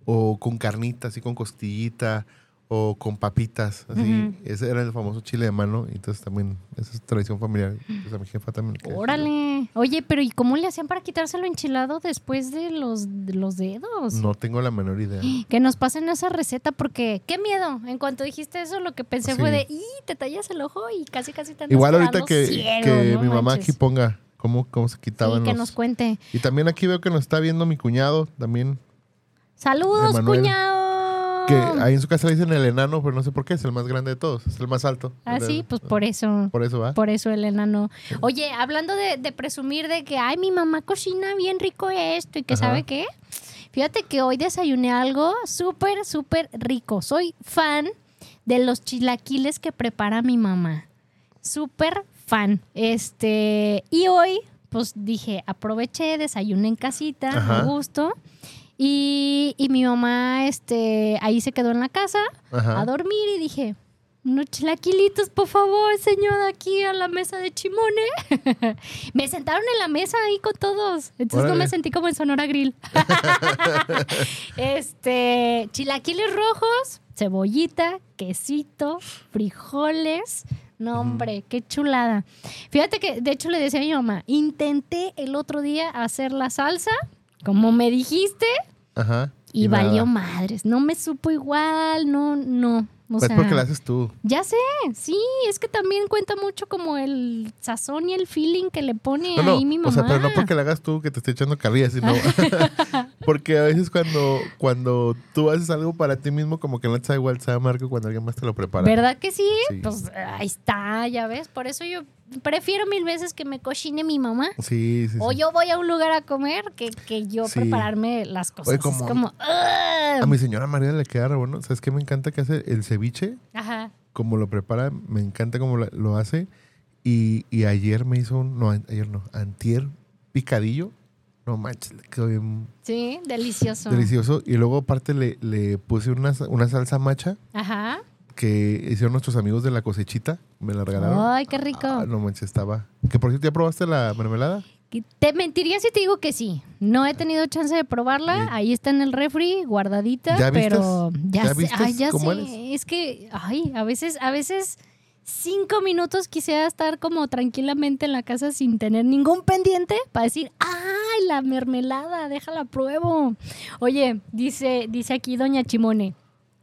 o con carnita, así con costillita o con papitas. Así. Ese era el famoso chile de mano. Entonces también, esa es tradición familiar. Entonces a mi jefa también Órale. Oye, pero ¿y cómo le hacían para quitárselo enchilado después de los, de los dedos? No tengo la menor idea. Que nos pasen esa receta porque qué miedo. En cuanto dijiste eso, lo que pensé Sí. fue de, ¡y te tallas el ojo y casi casi te Igual ahorita que, ciego", que no mi mamá manches. aquí ponga cómo, cómo se Sí, quitaban que los... nos cuente. Y también aquí veo que nos está viendo mi cuñado también. ¡Saludos, Emanuel. cuñado! Que ahí en su casa le dicen el enano, pero no sé por qué. Es el más grande de todos. Es el más alto. Ah, sí, pues por eso. Por eso va. Por eso el enano. Oye, hablando de, de presumir de que, ay, mi mamá cocina bien rico esto y que Ajá. sabe qué. Fíjate que hoy desayuné algo súper, súper rico. Soy fan de los chilaquiles que prepara mi mamá. Súper fan. Este, y hoy, pues dije, aproveché, desayuné en casita, a gusto. Y, y mi mamá, este, ahí se quedó en la casa Ajá. a dormir y dije, unos chilaquilitos, por favor, señor, aquí a la mesa de Chimone. me sentaron en la mesa ahí con todos. Entonces no me sentí como en Sonora Grill. este, chilaquiles rojos, cebollita, quesito, frijoles. No, hombre, qué chulada. Fíjate que, de hecho, le decía a mi mamá, intenté el otro día hacer la salsa, como me dijiste, Ajá. y, valió madres. No me supo igual, no, no. O Pues sea, porque la haces tú. ya sé, sí, es que también cuenta mucho como el sazón y el feeling que le pone No, no, ahí mi mamá. o sea, pero no porque la hagas tú que te esté echando carrilla, sino porque a veces cuando, cuando tú haces algo para ti mismo, como que no te sabe igual, sabe Marco cuando alguien más te lo prepara. ¿Verdad que sí? Sí. Pues ahí está, ya ves. Por eso yo prefiero mil veces que me cocine mi mamá. Sí, sí, sí. O yo voy a un lugar a comer que, que yo Sí. prepararme las cosas. Oye, Es como- como, "Ugh". A mi señora María le queda re bueno. ¿Sabes qué me encanta que hace? El ceviche, Ajá. como lo prepara, me encanta cómo lo, lo hace. Y, y ayer me hizo un, no, ayer no, antier picadillo. No manches, le quedó bien Sí, delicioso. delicioso. Y luego aparte le, le puse una, una salsa macha Ajá. Que hicieron nuestros amigos de la cosechita. Me la regalaron. Ay, qué rico. Ah, no manches, estaba. Que por cierto, ¿ya probaste la mermelada? Te mentiría si te digo que sí. No he tenido chance de probarla. Sí. Ahí está en el refri, guardadita, ¿Ya vistes? pero ya, ¿Ya sé, ay, ya cómo sé. eres? Es que, ay, a veces, a veces cinco minutos quisiera estar como tranquilamente en la casa sin tener ningún pendiente para decir, ay, la mermelada, déjala pruebo. Oye, dice, dice aquí Doña Chimone.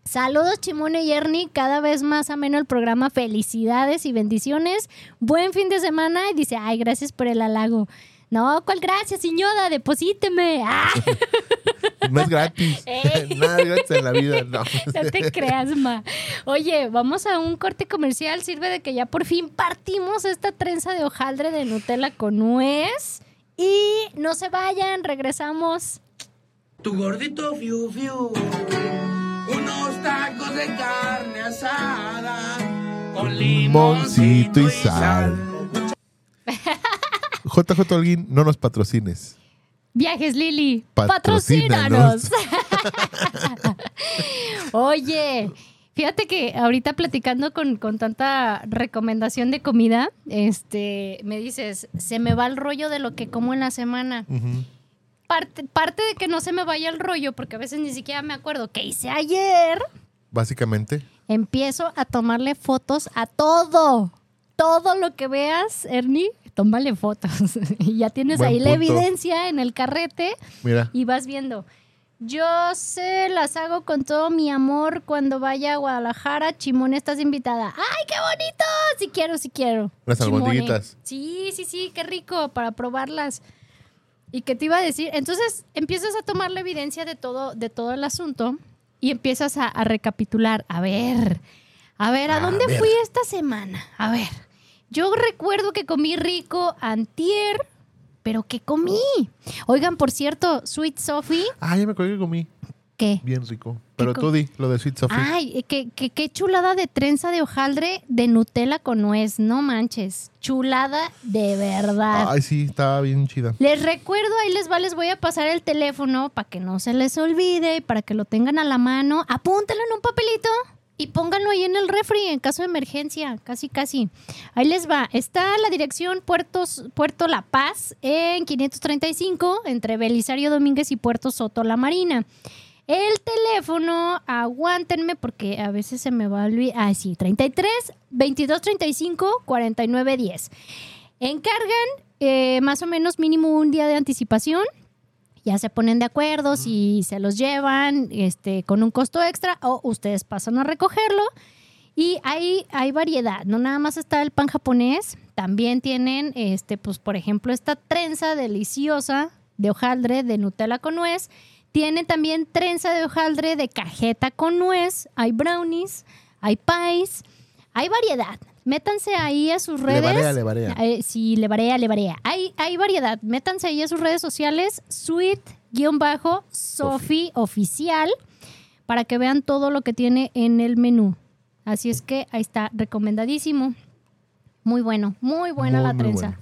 Saludos Chimone y Ernie, cada vez más ameno el programa, felicidades y bendiciones, buen fin de semana y dice, ay, gracias por el halago. No, ¿cuál gracias, señora? Deposíteme. Ah, No es gratis. Ey. Nada es gratis en la vida. No. no te creas, ma. Oye, vamos a un corte comercial. Sirve de que ya por fin partimos esta trenza de hojaldre de Nutella con nuez. Y no se vayan, regresamos. Tu gordito fiu fiu. Unos tacos de carne asada. Con Limoncito y sal. JJ Holguín, no nos patrocines. Viajes Lili, Patrocínanos. Oye, fíjate que ahorita platicando con, con tanta recomendación de comida, este, me dices, se me va el rollo de lo que como en la semana. Ujú. Parte, parte de que no se me vaya el rollo, porque a veces ni siquiera me acuerdo qué hice ayer, Básicamente. empiezo a tomarle fotos a todo. Todo lo que veas, Ernie, tómale fotos. y ya tienes Buen ahí la evidencia en el carrete Mira. y vas viendo. Yo se las hago con todo mi amor cuando vaya a Guadalajara. Chimone, estás invitada. ¡Ay, qué bonito! Si quiero, si quiero. Las albondiguitas. Sí, sí, sí, qué rico para probarlas. ¿Y qué te iba a decir? Entonces empiezas a tomar la evidencia de todo, de todo el asunto y empiezas a, a recapitular. A ver, a ver, ¿a, A dónde ver. fui esta semana? A ver, yo recuerdo que comí rico antier, pero ¿qué comí? Oigan, por cierto, Sweet Sophie, Ah, ya me acuerdo que comí. ¿Qué? Bien rico. Pero tú di lo de Sweet Sophie. Ay, eh, qué, qué- qué chulada de trenza de hojaldre de Nutella con nuez, no manches. Chulada de verdad. Ay, sí, estaba bien chida. Les recuerdo, ahí les va, les voy a pasar el teléfono para que no se les olvide, para que lo tengan a la mano. Apúntenlo en un papelito y pónganlo ahí en el refri en caso de emergencia, casi casi. Ahí les va. Está la dirección Puertos, Puerto La Paz en 535 entre Belisario Domínguez y Puerto Soto La Marina. El teléfono, aguántenme porque a veces se me va a olvidar. Ah, sí, 33 22 35 49 10. Encargan eh, más o menos mínimo un día de anticipación. Ya se ponen de acuerdo si se los llevan este, con un costo extra o ustedes pasan a recogerlo. Y hay, hay variedad, no nada más está el pan japonés, también tienen, este, pues, por ejemplo, esta trenza deliciosa de hojaldre de Nutella con nuez. Tienen también trenza de hojaldre de cajeta con nuez. Hay brownies, hay pies, hay variedad. Métanse ahí a sus Le redes. barea, le barea. Eh, sí, le barea, le barea. Hay, hay variedad. Métanse ahí a sus redes sociales, sweet-sofi oficial, para que vean todo lo que tiene en el menú. Así es que ahí está, recomendadísimo. Muy bueno, muy buena Muy, la trenza. bueno.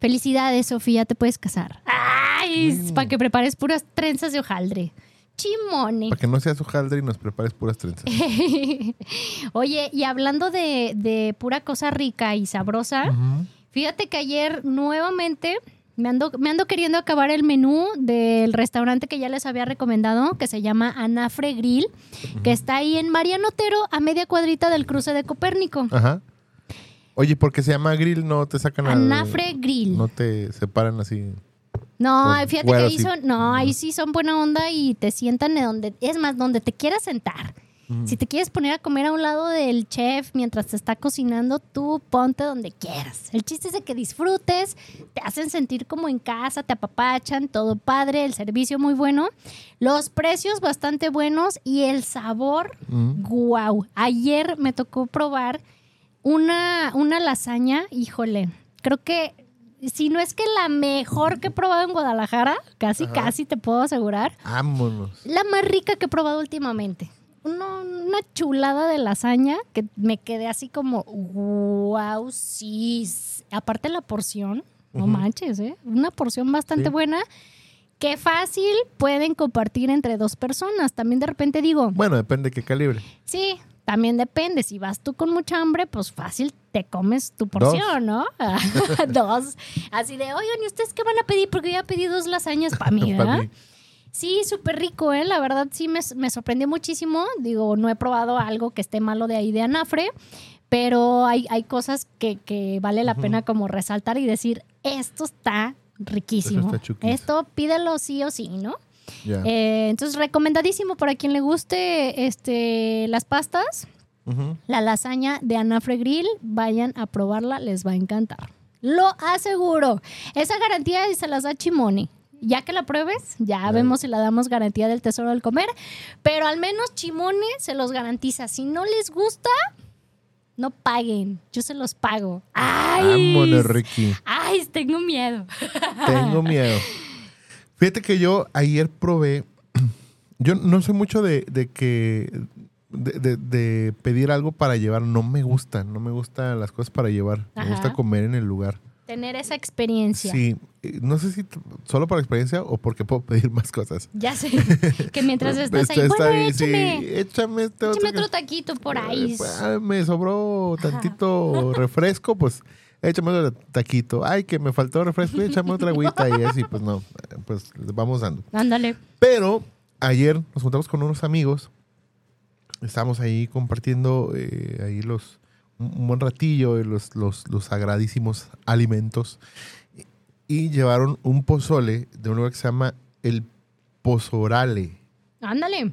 Felicidades, Sofía, te puedes casar. ¡Ay! Mm. Para que prepares puras trenzas de hojaldre. Chimone. Para que no seas hojaldre y nos prepares puras trenzas. Oye, y hablando de, de pura cosa rica y sabrosa, fíjate que ayer nuevamente me ando, me ando queriendo acabar el menú del restaurante que ya les había recomendado, que se llama Anafre Grill, que está ahí en Mariano Otero, a media cuadrita del cruce de Copérnico. Ajá. Oye, porque se llama grill, no te sacan al... Anafre Grill. No te separan así. No, Por fíjate que ahí son, no, ahí sí son buena onda y te sientan de donde, es más, donde te quieras sentar. Si te quieres poner a comer a un lado del chef mientras te está cocinando, tú ponte donde quieras. El chiste es de que disfrutes, te hacen sentir como en casa, te apapachan, todo padre, el servicio muy bueno, los precios bastante buenos y el sabor, Mm. guau. Ayer me tocó probar una, una lasaña, híjole, creo que si no es que la mejor que he probado en Guadalajara, casi, Ajá. casi te puedo asegurar, Vámonos. la más rica que he probado últimamente. Uno- una chulada de lasaña que me quedé así como, wow, sí. Aparte la porción, no manches, ¿eh? Una porción bastante Sí. buena que fácil pueden compartir entre dos personas. También de repente digo, Bueno, depende de qué calibre. sí, también depende. Si vas tú con mucha hambre, pues fácil te comes tu porción, ¿no? dos. Así de, oigan, ¿y ustedes qué van a pedir? Porque yo ya pedí dos lasañas para mí, Pa' ¿verdad? mí. Sí, súper rico, ¿eh? La verdad sí me, me sorprendió muchísimo. Digo, no he probado algo que esté malo de ahí de anafre, pero hay, hay cosas que, que vale la pena como resaltar y decir, esto está riquísimo. Está. Esto pídelo sí o sí, ¿no? Eh, entonces, recomendadísimo para quien le guste este, las pastas, La lasaña de Anafre Grill, vayan a probarla, les va a encantar. Lo aseguro. Esa garantía se las da Chimone. Ya que la pruebes, ya vemos si la damos garantía del tesoro del comer. Pero al menos Chimone se los garantiza. Si no les gusta, no paguen. Yo se los pago. ¡Ay! Vámonos, Ricky. ¡Ay! Tengo miedo. Tengo miedo. Fíjate que yo ayer probé. Yo no sé mucho de, de que. De, de- de pedir algo para llevar. No me gusta. No me gustan las cosas para llevar. Me gusta comer en el lugar. Tener esa experiencia. Sí. eh, No sé si solo por experiencia o porque puedo pedir más cosas. Ya sé. que mientras estás ahí, Está- está bueno, bien, sí, échame. échame este otro Échame taquito por ahí. Eh, pues, ah, me sobró tantito refresco, pues échame otro taquito. Ay, que me faltó refresco, échame otra agüita y así, pues no, eh, pues vamos dando. Ándale. Pero ayer nos juntamos con unos amigos, estábamos ahí compartiendo eh, ahí los un, buen ratillo, eh, los, los, los sagradísimos alimentos y, llevaron un pozole de un lugar que se llama el Pozorale. Ándale.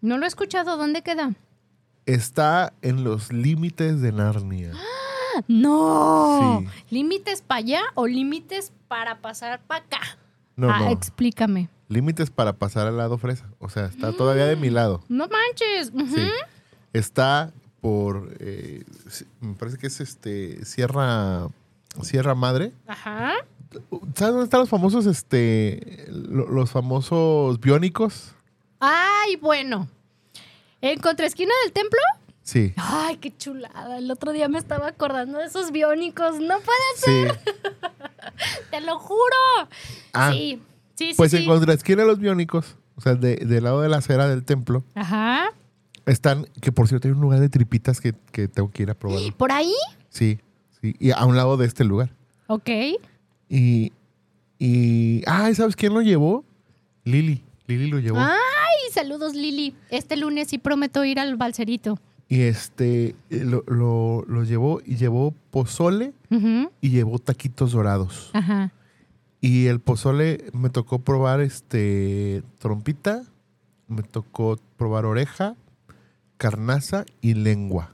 No lo he escuchado. ¿Dónde queda? Está en los límites de Narnia. No. Sí. ¿Límites para allá o límites para pasar para acá? No, ah, no. explícame. Límites para pasar al lado fresa. O sea, está todavía de mi lado. No manches. Sí. Está por. eh, me parece que es este. Sierra. Sierra Madre. Ajá. ¿Sabes dónde están los famosos, este. lo- los famosos biónicos? Ay, bueno. ¿En contraesquina del templo? Sí. Ay, qué chulada. El otro día me estaba acordando de esos biónicos. No puede ser, Sí. te lo juro. Ah, sí, sí, sí. pues sí. en contraesquina de los biónicos, o sea, de- del lado de la acera del templo, Ajá. están, que por cierto hay un lugar de tripitas que, que tengo que ir a probar. ¿Por ahí? Sí, sí. Y a un lado de este lugar. Ok. Y, y, ay, ¿sabes quién lo llevó? Lili. Lili lo llevó. Ay, saludos, Lili. Este lunes sí prometo ir al balserito. Y este, eh, lo, lo, lo llevó y llevó pozole y llevó taquitos dorados. Ajá. Y el pozole me tocó probar este trompita, me tocó probar oreja, carnaza y lengua.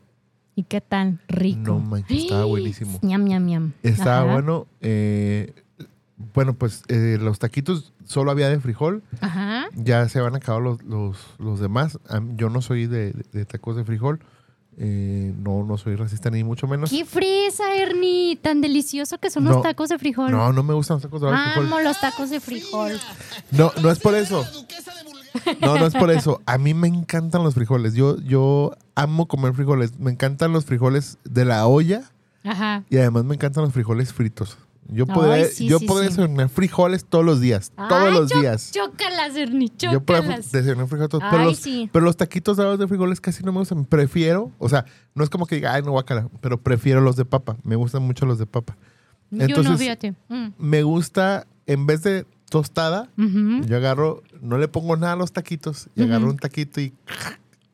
¿Y qué tal? Rico. No manches, estaba buenísimo. Ñam, ñam, ñam. Estaba Ajá. bueno. eh, bueno, pues eh, los taquitos solo había de frijol. Ajá. Ya se van a acabar los, los, los demás. Yo no soy de, de tacos de frijol. Eh, no, no soy racista ni mucho menos. ¡Qué fresa, Ernie! Tan delicioso que son No. los tacos de frijol. No, no me gustan los tacos de frijol. Amo los tacos de frijol. No, no es por eso. No, no es por eso. A mí me encantan los frijoles. Yo, yo amo comer frijoles. Me encantan los frijoles de la olla Ajá. y además me encantan los frijoles fritos. Yo podría, sí, yo sí, podría sí. desayunar frijoles todos los días. todos los días. Chócalas, Ernie, Yo puedo chócalas. desayunar frijoles todos pero los, pero los taquitos dorados de frijoles casi no me gustan. Prefiero, o sea, no es como que diga, ay, no guacala, pero prefiero los de papa. Me gustan mucho los de papa. Yo no, Entonces- fíjate. Mm. Me gusta, en vez de tostada, yo agarro, no le pongo nada a los taquitos y agarro un taquito y,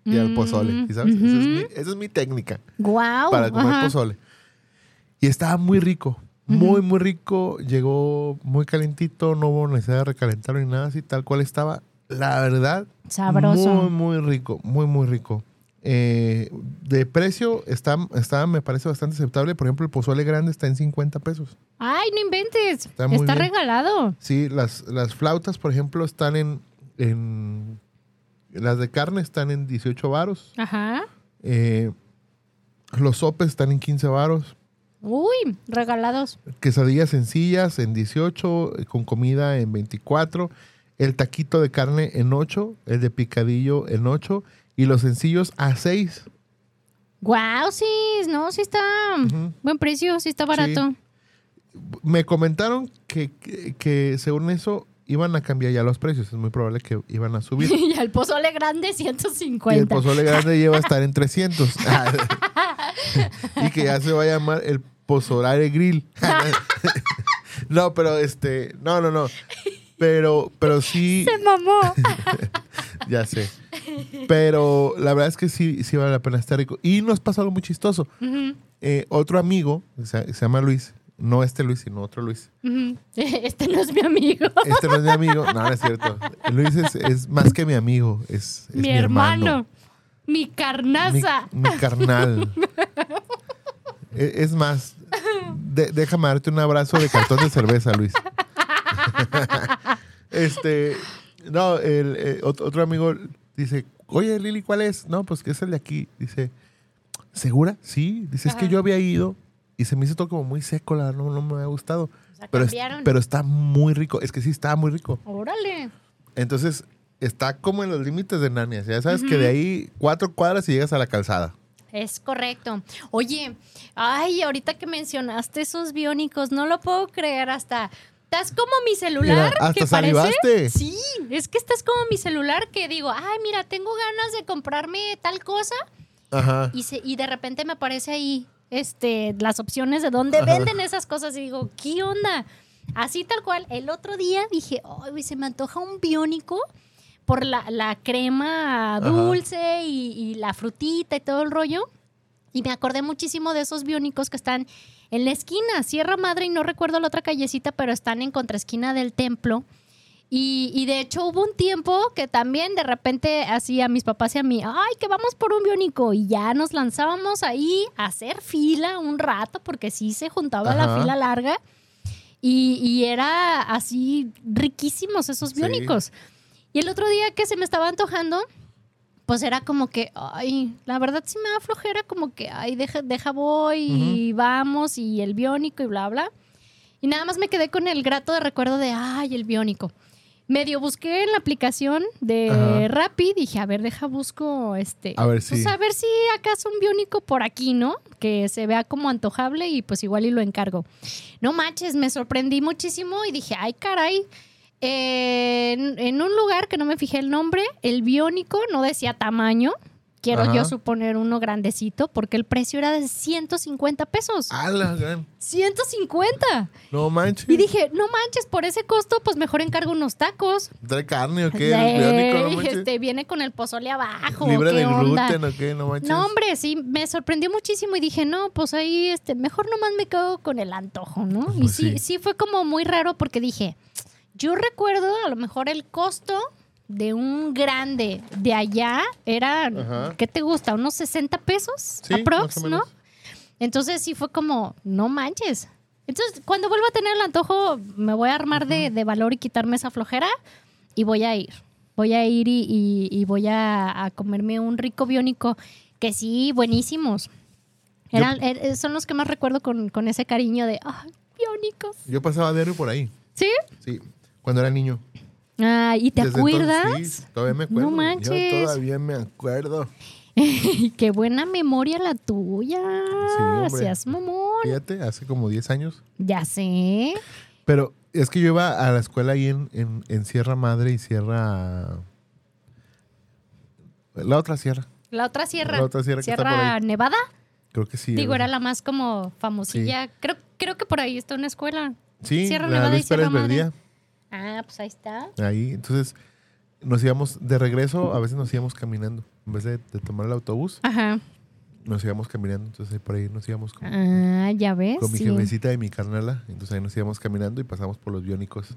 y al pozole. ¿sí ¿Sabes? Esa, es mi, esa es mi técnica Guau. para comer ajá. pozole. Y estaba muy rico, muy, muy rico. Llegó muy calentito, no hubo necesidad de recalentarlo ni nada así, tal cual estaba. La verdad, Sabroso. muy, muy rico, muy, muy rico. Eh, de precio está, está, me parece bastante aceptable. Por ejemplo, el pozole grande está en 50 pesos. Ay, no inventes. Está Está, regalado. Sí, las, las flautas, por ejemplo, están en, en- Las de carne están en 18 varos. Ajá. Eh, los sopes están en 15 varos. Uy, regalados. Quesadillas sencillas en 18, eh, con comida en 24. El taquito de carne en 8. El de picadillo en 8. Y los sencillos a 6. Guau, sí. No, sí está. Buen precio, sí está barato. Me comentaron que, que, que según eso iban a cambiar ya los precios. Es muy probable que iban a subir. y el pozole grande, Y el 150. pozole grande lleva a estar en 300. y que ya se va a llamar el pozolare grill. no, pero este, no, no, no. Pero, pero sí, Se mamó. ya sé. Pero la verdad es que sí, sí vale la pena estar rico. Y nos pasó algo muy chistoso. Eh, otro amigo, se, se llama Luis, no este Luis, sino otro Luis. Este no es mi amigo. Este no es mi amigo, no, no es cierto. Luis es, es más que mi amigo, es, es mi, hermano. Mi mi, carnaza. mi carnal. E- es más, de- déjame darte un abrazo de cartón de cerveza, Luis. este, no, el, eh, ot- otro amigo dice, oye, Lili, ¿cuál es? No, pues que es el de aquí. Dice, ¿segura? Sí. Dice, es que yo había ido y se me hizo todo como muy seco, la, no, no me había gustado. O sea, Pero, es- pero está muy rico. Es que sí, está muy rico. Órale. Entonces, está como en los límites de Nania. Ya sabes que de ahí cuatro cuadras y llegas a la calzada. Es correcto. Oye, ay, ahorita que mencionaste esos biónicos, no lo puedo creer hasta. Estás como mi celular. Mira, hasta que parece-. Sí, es que estás como mi celular que digo, ay, mira, tengo ganas de comprarme tal cosa Ajá. y, se, y de repente me aparece ahí este, las opciones de dónde venden esas cosas y digo, ¿qué onda? Así tal cual. El otro día dije, ay, se me antoja un biónico por la, la crema dulce y, y la frutita y todo el rollo. Y me acordé muchísimo de esos biónicos que están en la esquina, Sierra Madre, y no recuerdo la otra callecita, pero están en contraesquina del templo. Y, y de hecho hubo un tiempo que también de repente así a mis papás y a mí, ay, que vamos por un biónico. Y ya nos lanzábamos ahí a hacer fila un rato, porque sí se juntaba la fila larga. Y, y era así riquísimos esos Sí. biónicos. Y el otro día que se me estaba antojando, pues era como que, ay, la verdad sí me da flojera, como que, ay, deja, deja voy y vamos y el biónico y bla, bla. Y nada más me quedé con el grato de recuerdo de, ay, el biónico. Medio busqué en la aplicación de Ajá. Rappi, dije, a ver, deja busco este. A ver pues, si- a ver si acaso un biónico por aquí, ¿no? Que se vea como antojable y pues igual y lo encargo. No manches, me sorprendí muchísimo y dije, ay, caray. Eh, en, en un lugar que no me fijé el nombre, el biónico no decía tamaño. Quiero Ajá. yo suponer uno grandecito, porque el precio era de 150 pesos. ¡A la gran! 150. No manches. Y dije, no manches, por ese costo, pues mejor encargo unos tacos. ¿Trae carne o qué? Ey, ¿El biónico? No este, viene con el pozole abajo. ¿Libre ¿qué de onda? gluten o qué? No manches. No, hombre, sí, me sorprendió muchísimo y dije, no, pues ahí, este, mejor nomás me quedo con el antojo, ¿no? y Pues sí, sí. sí fue como muy raro porque dije, yo recuerdo a lo mejor el costo de un grande de allá era, Ajá. ¿qué te gusta? ¿Unos 60 pesos? Sí, aprox, ¿no? Entonces sí fue como, no manches. Entonces, cuando vuelva a tener el antojo, me voy a armar de, de valor y quitarme esa flojera y voy a ir. Voy a ir y, y- y voy a, a comerme un rico biónico, que sí, buenísimos. Eran, er- son los que más recuerdo con, con ese cariño de, ¡ay, biónicos! Yo pasaba diario por ahí. ¿Sí? Sí. Cuando era niño. Ah, ¿Y te Desde entonces, acuerdas? sí, todavía me acuerdo. No manches. Yo todavía me acuerdo. Qué buena memoria la tuya. hombre. Seas mamón. Fíjate, hace como 10 años. Ya sé. Pero es que yo iba a la escuela ahí en, en, en Sierra Madre y Sierra... La otra sierra. La otra sierra. La otra sierra que está por ahí. Nevada. Creo que sí. Digo, era la más como famosilla. Creo, creo que por ahí está una escuela. Sí, Sierra la Nevada y Sierra Madre. Verdía. Ah, pues ahí está. Ahí, entonces nos íbamos de regreso, a veces nos íbamos caminando. En vez de, de tomar el autobús, Ajá. nos íbamos caminando. Entonces ahí por ahí nos íbamos con, Ah, ya ves. con mi Sí. jefecita y mi carnala. Entonces ahí nos íbamos caminando y pasamos por los biónicos.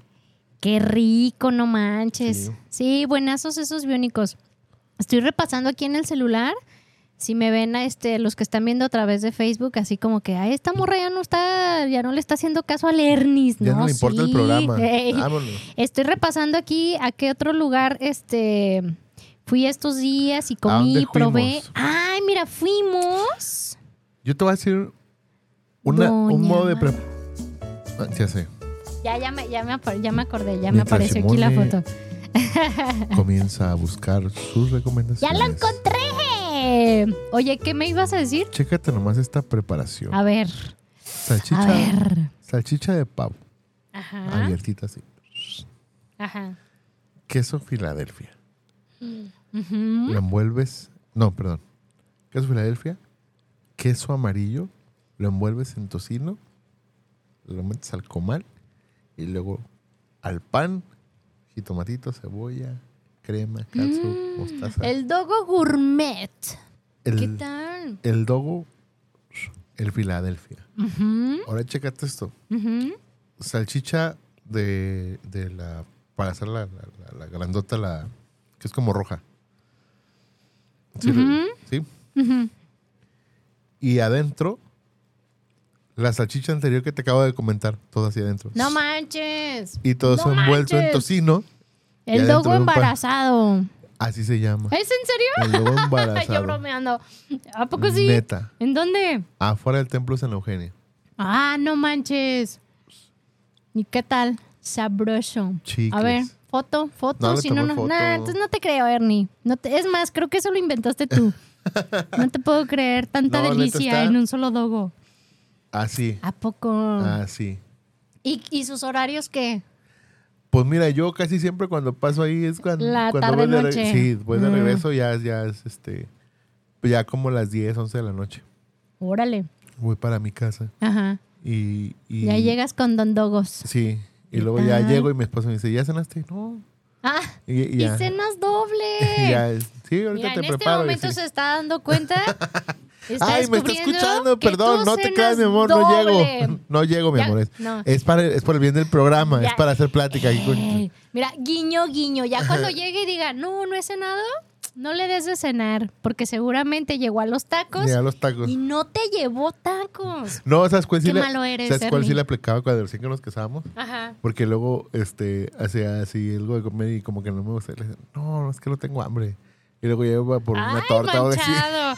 Qué rico, no manches. Sí. Sí. buenazos esos biónicos. Estoy repasando aquí en el celular. Si me ven a este, los que están viendo a través de Facebook, así como que a esta morra ya no está, ya no le está haciendo caso al Ernis, ¿no? Ya no le importa el Sí. programa. Ey. Vámonos. Estoy repasando aquí a qué otro lugar este fui estos días y ¿A comí, probé. Ay, mira, fuimos. Yo te voy a decir una- un modo de Mar- preparación. ya sé. Ya, ya me, ya me, ya me acordé, ya me apareció aquí la foto. Comienza a buscar sus recomendaciones. ¡Ya lo encontré! Oye, ¿qué me ibas a decir? Chécate nomás esta preparación. A ver, Salchicha, a ver. salchicha de pavo, Ajá, abiertita así. ajá. Queso Filadelfia. Ujú. Lo envuelves. No, perdón. Queso Filadelfia. Queso amarillo. Lo envuelves en tocino. Lo metes al comal. Y luego al pan. Jitomatito, cebolla, crema, catsup, mostaza. Mm, El Dogo Gourmet. El, ¿Qué tal? el dogo, el Filadelfia. Ahora chécate esto. Salchicha de, de la. Para hacer la, la- la- grandota, la. que es como roja. ¿Sí? ¿Sí? Y adentro, la salchicha anterior que te acabo de comentar, todo así adentro. No manches. Y todo no eso envuelto en tocino. El Dogo embarazado. Así se llama. ¿Es en serio? El dogo Yo bromeando. ¿A poco sí? Neta. ¿En dónde? Afuera del templo San Eugenia. Ah, no manches. ¿Y qué tal? Sabroso. Chicles. A ver, foto, foto. No si no, no. foto. Nah, entonces no te creo, Ernie. No te- es más, creo que eso lo inventaste tú. no te puedo creer tanta No, delicia en un solo dogo. Así. ¿A poco? Así. ¿Y, ¿Y sus horarios qué? Pues mira, yo casi siempre cuando paso ahí es cuando, La cuando tarde, voy de noche. Sí, voy de Mm. regreso ya, ya es este. pues Ya como las 10, 11 de la noche. Órale. Voy para mi casa. Ajá. Y, y- Ya llegas con Don Dogos. Sí. Y ¿Qué luego ya llego y mi esposo me dice, ¿ya cenaste? No. Ah, Y, y y, cenas doble. ya, sí, ahorita Mira, te en este preparo. y momento sí. se está dando cuenta. está Ay, me está escuchando, perdón, no te creas, mi amor, no llego. No llego, mi Ya, amor. Es, no. es para, es por el bien del programa, Ya. es para hacer plática. aquí con- Ey, mira, guiño, guiño. Ya cuando llegue y diga, no, no he cenado, no le des de cenar, porque seguramente llegó a los tacos Mira los tacos. y no te llevó tacos. No, ¿sabes cuál sí Qué le- malo eres, ¿Sabes cuál sí le aplicaba cuando recién que nos casábamos? Ajá. Porque luego este, hacía así algo de comer y como que no me gusta. Le decía, no, es que no tengo hambre. Y luego iba por una Ay, torta o algo así. manchado.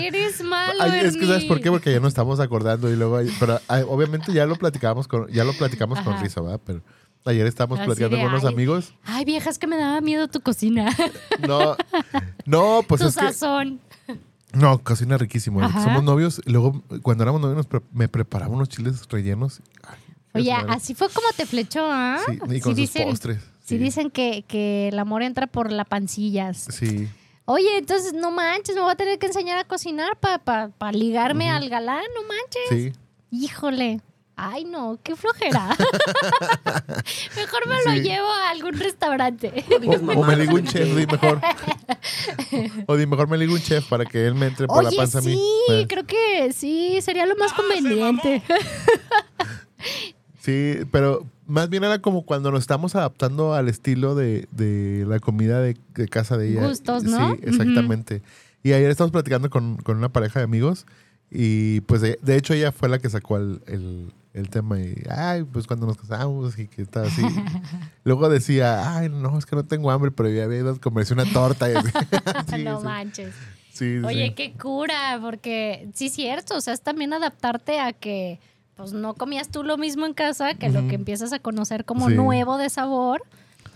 Eres malo, Ay, es que sabes por qué, porque ya no estamos acordando y luego, pero ay, obviamente ya lo platicamos con, ya lo platicamos con risa, ¿verdad? Pero Ayer estábamos Así platicando de, con unos amigos. Ay, viejas, que me daba miedo tu cocina. No, no, pues tu es que... sazón. No, cocina riquísimo. Ajá. Somos novios. y Luego, cuando éramos novios, nos pre- me preparaba unos chiles rellenos. Ay, Oye, así fue como te flechó, ¿ah? Sí, y con sus dicen, postres. Sí, dicen que, que el amor entra por la pancillas. Sí. Oye, entonces no manches, me voy a tener que enseñar a cocinar para ligarme al galán, no manches. Sí. Híjole. Ay, no, qué flojera. Mejor me lo llevo a algún restaurante. O, o me ligo un chef, di mejor. O di mejor me ligo un chef para que él me entre por la panza a mí. sí, creo que sí, sería lo más conveniente. Sí, pero más bien era como cuando nos estamos adaptando al estilo de, de la comida de, de casa de ella. Gustos, ¿no? Sí, exactamente. Y ayer estamos platicando con, con una pareja de amigos y pues de, de hecho ella fue la que sacó el, el- el tema y, ay, pues cuando nos casamos y que está así. Luego decía, ay, no, es que no tengo hambre, pero ya había ido a comerse una torta. Y así. Sí, no sí. manches. Sí, Oye, qué cura, porque sí es cierto, o sea, es también adaptarte a que pues no comías tú lo mismo en casa que lo que empiezas a conocer como Sí. nuevo de sabor.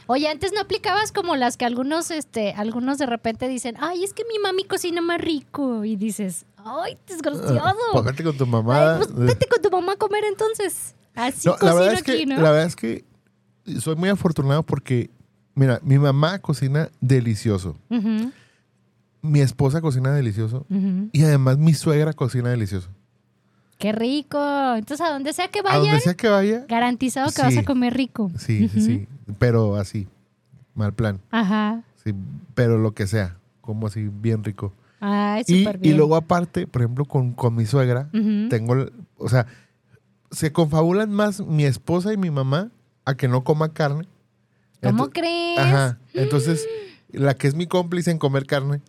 Oye, antes no aplicabas como las que algunos, este, algunos de repente dicen, ay, es que mi mami cocina más rico. Y dices, ay, desgraciado. Pues vete con tu mamá. Ay, pues vete con tu mamá a comer entonces. Así No, la verdad es aquí, que, ¿no? la verdad es que soy muy afortunado porque, mira, mi mamá cocina delicioso, mi esposa cocina delicioso y además mi suegra cocina delicioso. Qué rico. Entonces, a donde sea que A vayan, donde sea que vaya, garantizado que vas a comer rico. sí, sí, Ujú. sí, pero así, mal plan, Ajá. sí, pero lo que sea, como así, bien rico. Ay, Y, súper y bien. luego aparte, por ejemplo, con, con mi suegra, tengo, o sea, se confabulan más mi esposa y mi mamá a que no coma carne. ¿Cómo crees? Ajá. Entonces, la que es mi cómplice en comer carne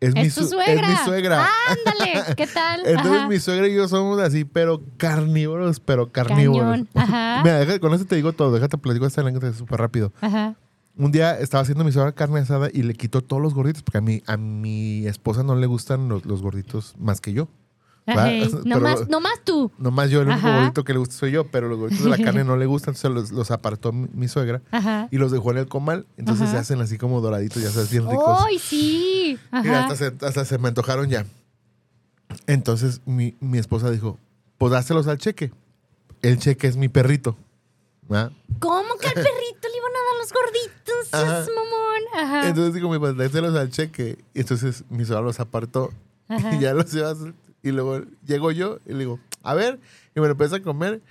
es, mi, Es su- suegra. es mi suegra. Ándale, ¿qué tal? Entonces, Ajá. mi suegra y yo somos así, pero carnívoros, pero carnívoros. Cañón. Ajá. Mira, deja- con eso te digo todo. Déjate platico esta anécdota súper rápido. Ajá. Un día estaba haciendo mi suegra carne asada y le quitó todos los gorditos, porque a mi, a mi esposa no le gustan los, los gorditos más que yo. Nomás, nomás tú. Nomás yo, el único Ajá. gordito que le gusta soy yo, pero los gorditos de la carne no le gustan, entonces los, los apartó mi, mi suegra Ajá. y los dejó en el comal. Entonces Ajá. se hacen así como doraditos, ya sabes, bien ricos. ¡Ay, sí! Mira, hasta se, hasta se me antojaron ya. Entonces mi, mi esposa dijo, pues dáselos al cheque. El cheque es mi perrito. ¿va? ¿Cómo que al perrito le iban a dar los gorditos? Ajá. Es mamón. Ajá. Entonces digo, mi padre, dáselos al cheque. Y entonces mi suegra los apartó y ya los iba a hacer. Y luego llego yo y le digo, a ver, y me lo empieza a comer.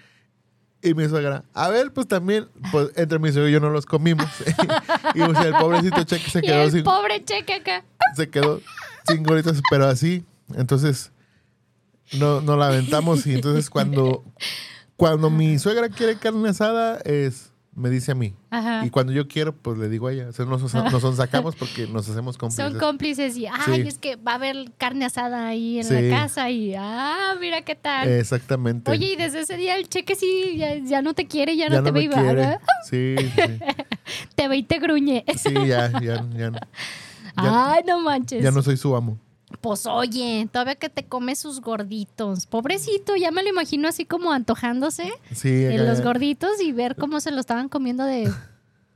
Y mi suegra, a ver, pues también, pues entre mi suegra y yo no los comimos. y o sea, el pobrecito cheque se y quedó el sin, pobre cheque acá. se quedó sin gorditos, pero así. Entonces, no, no la aventamos. Y entonces, cuando, cuando mi suegra quiere carne asada, es, me dice a mí. Ajá. Y cuando yo quiero, pues le digo a ella. O sea, nos, nos sacamos porque nos hacemos cómplices. Son cómplices y, ay, Sí. es que va a haber carne asada ahí en Sí. la casa y, ah, mira qué tal. Exactamente. Oye, y desde ese día el cheque sí, ya, ya no te quiere, ya, no te me ve y va, quiere. ¿verdad? Sí, sí. Te ve y te gruñe. Sí, ya, ya, ya, no- ya, Ay, no manches. ya no soy su amo. Pues oye, todavía que te come sus gorditos. Pobrecito, ya me lo imagino así como antojándose Sí, los gorditos y ver cómo se lo estaban comiendo de...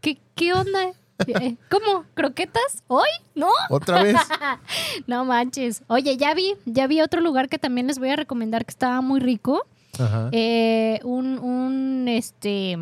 ¿Qué, qué onda? Eh, ¿Cómo? ¿Croquetas? ¿Hoy? ¿No? Otra vez. No manches. Oye, ya vi, ya vi otro lugar que también les voy a recomendar que estaba muy rico. Ajá. Eh, un, un, este,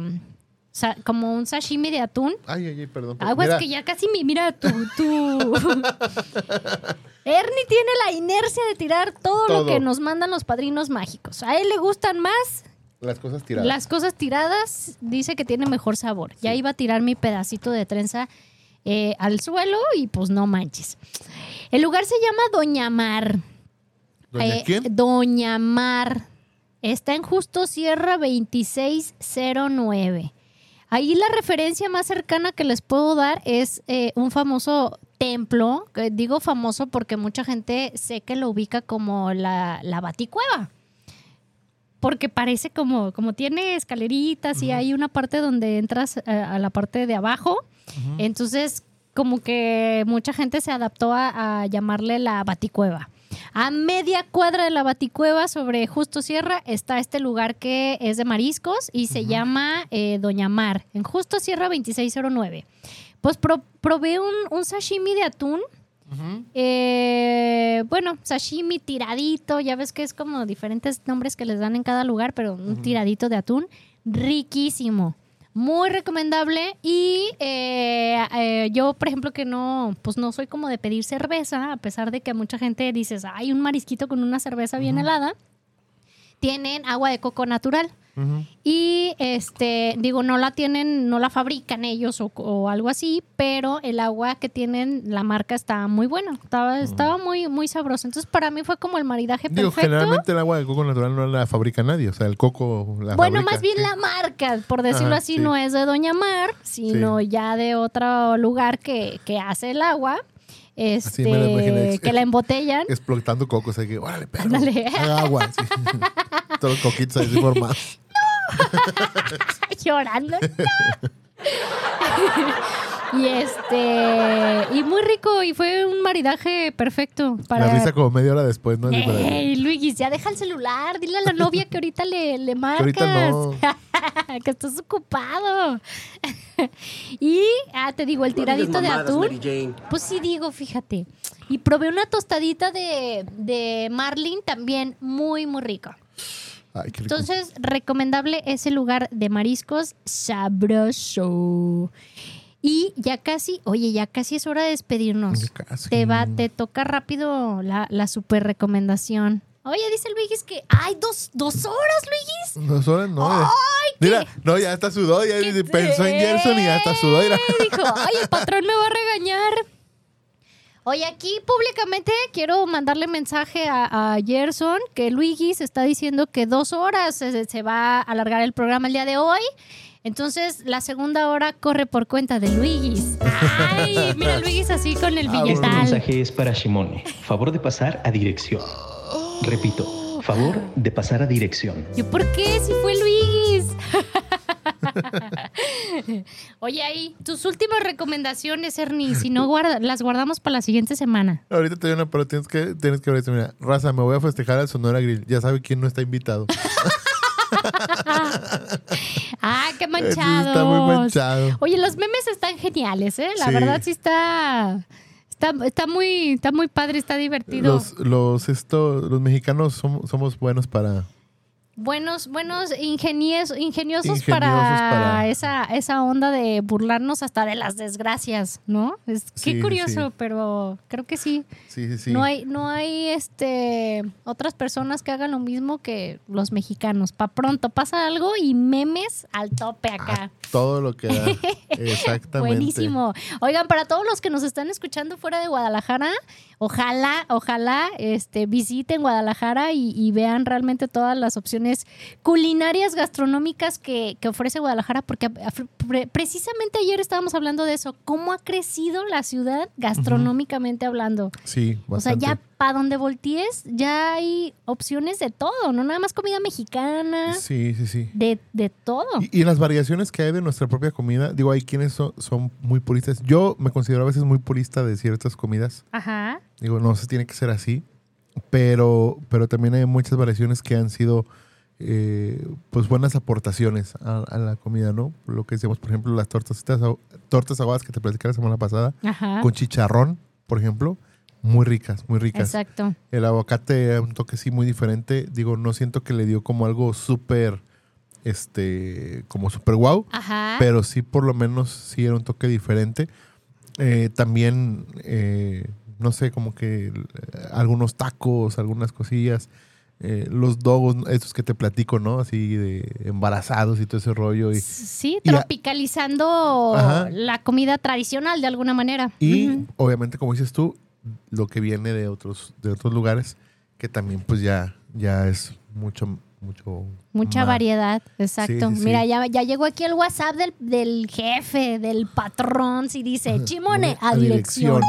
como un sashimi de atún. Ay, ay, ay, perdón. Aguas que ya casi mi, mira tú, tú. Ernie tiene la inercia de tirar todo, Todo. lo que nos mandan los padrinos mágicos. A él le gustan más Las cosas tiradas. las cosas tiradas, dice que tiene mejor sabor. Ya iba a tirar mi pedacito de trenza eh, al suelo y pues no manches. El lugar se llama Doña Mar. ¿Doña Eh, quién? Doña Mar. Está en Justo Sierra 2609. Ahí la referencia más cercana que les puedo dar es eh, un famoso templo. que digo famoso porque mucha gente sé que lo ubica como la, la Baticueva. Porque parece como, como tiene escaleritas y hay una parte donde entras eh, a la parte de abajo. Entonces, como que mucha gente se adaptó a, a llamarle la Baticueva. A media cuadra de la Baticueva sobre Justo Sierra está este lugar que es de mariscos y se llama eh, Doña Mar, en Justo Sierra 2609. Pues pro- probé un, un sashimi de atún. Eh, bueno, sashimi tiradito, ya ves que es como diferentes nombres que les dan en cada lugar, pero un tiradito de atún, riquísimo, muy recomendable. Y eh, eh, yo, por ejemplo, que no, pues no soy como de pedir cerveza, a pesar de que mucha gente dices, hay un marisquito con una cerveza bien helada, tienen agua de coco natural. Y este, digo, no la tienen, no la fabrican ellos o, o algo así, pero el agua que tienen, la marca está muy buena. Estaba, estaba muy, muy sabroso. Entonces, para mí fue como el maridaje Digo, perfecto. generalmente el agua de coco natural no la fabrica nadie. O sea, el coco la Bueno, fabrica, más bien sí. la marca, por decirlo Ajá, así, sí. no es de Doña Mar, sino ya de otro lugar que, que hace el agua, este, que la embotellan. Explotando cocos. Hay que, órale, perro. Agua. Todos los coquitos así formados. llorando. y este y muy rico y fue un maridaje perfecto para La risa como media hora después, ¿no? Ey, Luis, ya deja el celular, dile a la novia que ahorita le, le marcas. ahorita no. que estás ocupado. y, ah, te digo, el tiradito de atún. Pues sí digo, fíjate. Y probé una tostadita de, de Marlin también muy, muy rico. Ay, qué rico. Entonces, recomendable ese lugar de mariscos sabroso. Y ya casi, oye, ya casi es hora de despedirnos. Casi. Te va, te toca rápido la, la super recomendación. Oye, dice Luigis que hay dos, dos horas, Luigis. Dos horas no. ya- Mira, no, ya hasta sudó. Ya ¿Qué pensó en Gerson y ya hasta sudó. Mira. Dijo, ay, el patrón me va a regañar. Oye, aquí públicamente quiero mandarle mensaje a, a Gerson que Luigis está diciendo que dos horas se, se va a alargar el programa el día de hoy. Entonces, la segunda hora corre por cuenta de Luigis. Ay, mira Luigis así con el Ah, Este billetal. mensaje es para Shimone. Favor de pasar a dirección. Repito, favor de pasar a dirección. ¿Yo por qué? Si fue Luis. Oye, ahí, tus últimas recomendaciones, Ernie, si no guarda, las guardamos para la siguiente semana. Ahorita te doy una, pero tienes que, tienes que. Mira, raza, me voy a festejar al Sonora Grill. Ya sabe quién no está invitado. Ah, qué manchados. Está muy manchado. Oye, los memes están geniales, ¿eh? La Sí. verdad sí está, está, está muy, está muy padre, está divertido. Los, los, esto, los mexicanos somos, somos buenos para. Buenos, buenos ingeniosos, Ingeniosos para, para- Esa, esa onda de burlarnos hasta de las desgracias, ¿no? Es, qué sí, curioso, sí. pero creo que sí. Sí, sí, sí. No hay, no hay este otras personas que hagan lo mismo que los mexicanos. Pa' pronto pasa algo y memes al tope acá. Todo lo que da. Exactamente. Buenísimo. Oigan, para todos los que nos están escuchando fuera de Guadalajara, ojalá, ojalá este, visiten Guadalajara y, y vean realmente todas las opciones culinarias gastronómicas que, que ofrece Guadalajara, porque a- a- pre- precisamente ayer estábamos hablando de eso, cómo ha crecido la ciudad gastronómicamente hablando. Sí, O sea, bastante. ya para donde voltees, ya hay opciones de todo, no nada más comida mexicana, Sí, sí, sí. de, de todo. Y, y las variaciones que hay de nuestra propia comida, digo, hay quienes son, son muy puristas. Yo me considero a veces muy purista de ciertas comidas. Ajá. Digo, no se tiene que ser así, pero, pero también hay muchas variaciones que han sido eh, pues buenas aportaciones a, a la comida, ¿no? Lo que decíamos, por ejemplo, las tortas, tortas aguadas que te platicé la semana pasada, Ajá. con chicharrón, por ejemplo, muy ricas, muy ricas. Exacto. El aguacate, un toque sí muy diferente. Digo, no siento que le dio como algo súper, este, como súper guau, Ajá. pero sí por lo menos sí era un toque diferente. Eh, también, eh, no sé, como que eh, algunos tacos, algunas cosillas, eh, los dogos, estos que te platico, ¿no? Así de embarazados y todo ese rollo. Y, Sí, y a- tropicalizando Ajá. la comida tradicional de alguna manera. y obviamente, como dices tú, lo que viene de otros, de otros lugares, que también pues ya, ya es mucho, mucho Mucha variedad, exacto. Sí, sí, sí. Mira, ya, ya llegó aquí el WhatsApp del, del jefe, del patrón, si dice, Chimone, a, dirección.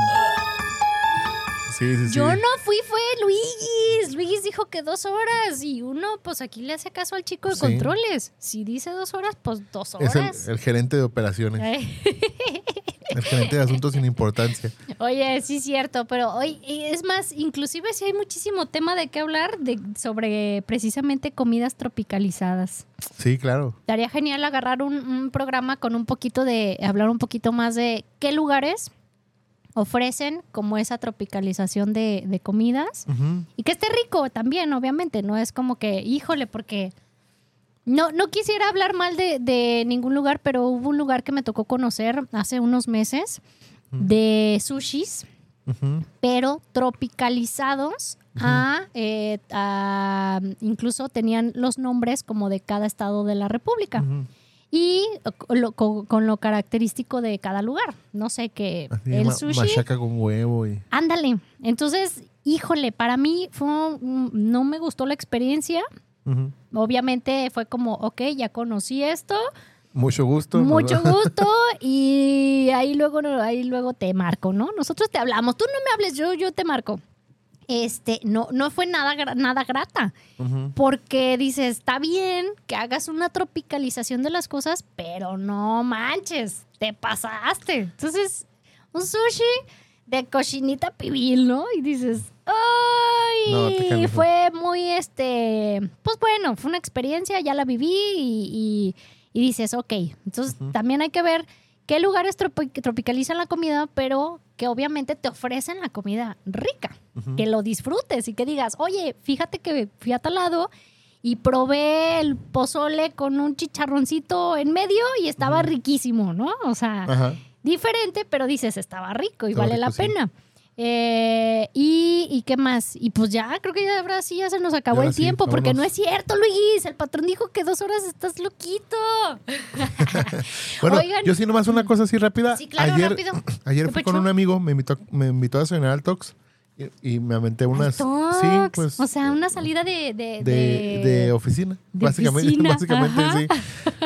Sí, sí. Yo no fui, fue Luis. Luis dijo que dos horas y uno, pues aquí le hace caso al chico de controles. Si dice dos horas, pues dos Es horas. el, el gerente de operaciones. El gerente de asuntos sin importancia. Oye, sí es cierto, pero hoy es más, inclusive sí hay muchísimo tema de qué hablar de, sobre precisamente comidas tropicalizadas. Sí, claro. Estaría genial agarrar un, un programa con un poquito de, hablar un poquito más de qué lugares ofrecen como esa tropicalización de, de comidas y que esté rico también, obviamente, no es como que, híjole, porque no, no quisiera hablar mal de, de ningún lugar, pero hubo un lugar que me tocó conocer hace unos meses de sushis, pero tropicalizados a, eh, a- incluso tenían los nombres como de cada estado de la República y lo- con, con lo característico de cada lugar. No sé, que Así, el sushi... Machaca con huevo y. Ándale. Entonces, híjole, para mí fue no me gustó la experiencia. Obviamente fue como, ok, ya conocí esto, Mucho gusto. mucho ¿no? gusto y ahí luego, ahí luego te marco, ¿no? Nosotros te hablamos, tú no me hables, yo, yo te marco. Este, no, no fue nada, nada grata, porque dices, está bien que hagas una tropicalización de las cosas, pero no manches, te pasaste. Entonces, un sushi de cochinita pibil, ¿no? Y dices, ¡ay! No, te fue muy, este, pues bueno, fue una experiencia, ya la viví y, y- y dices, ok, entonces también hay que ver qué lugares tropi- tropicalizan la comida, pero que obviamente te ofrecen la comida rica, que lo disfrutes y que digas, oye, fíjate que fui a tal lado y probé el pozole con un chicharroncito en medio y estaba riquísimo, ¿no? O sea, Ajá. diferente, pero dices, estaba rico y Estaba vale la sí. Eh, y, y qué más? Y pues ya, creo que ya ahora sí ya se nos acabó el sí, tiempo, porque no es cierto, Luis. El patrón dijo que dos horas estás loquito. Bueno, Oigan. yo sí nomás una cosa así rápida. Sí, claro, ayer, rápido. Ayer ¿Qué fui con un amigo, me invitó, me invitó a cenar al Tox y, y me aventé unas. Sí, pues. o sea, una salida de... De, de, de oficina. básicamente, oficina, básicamente ajá. sí.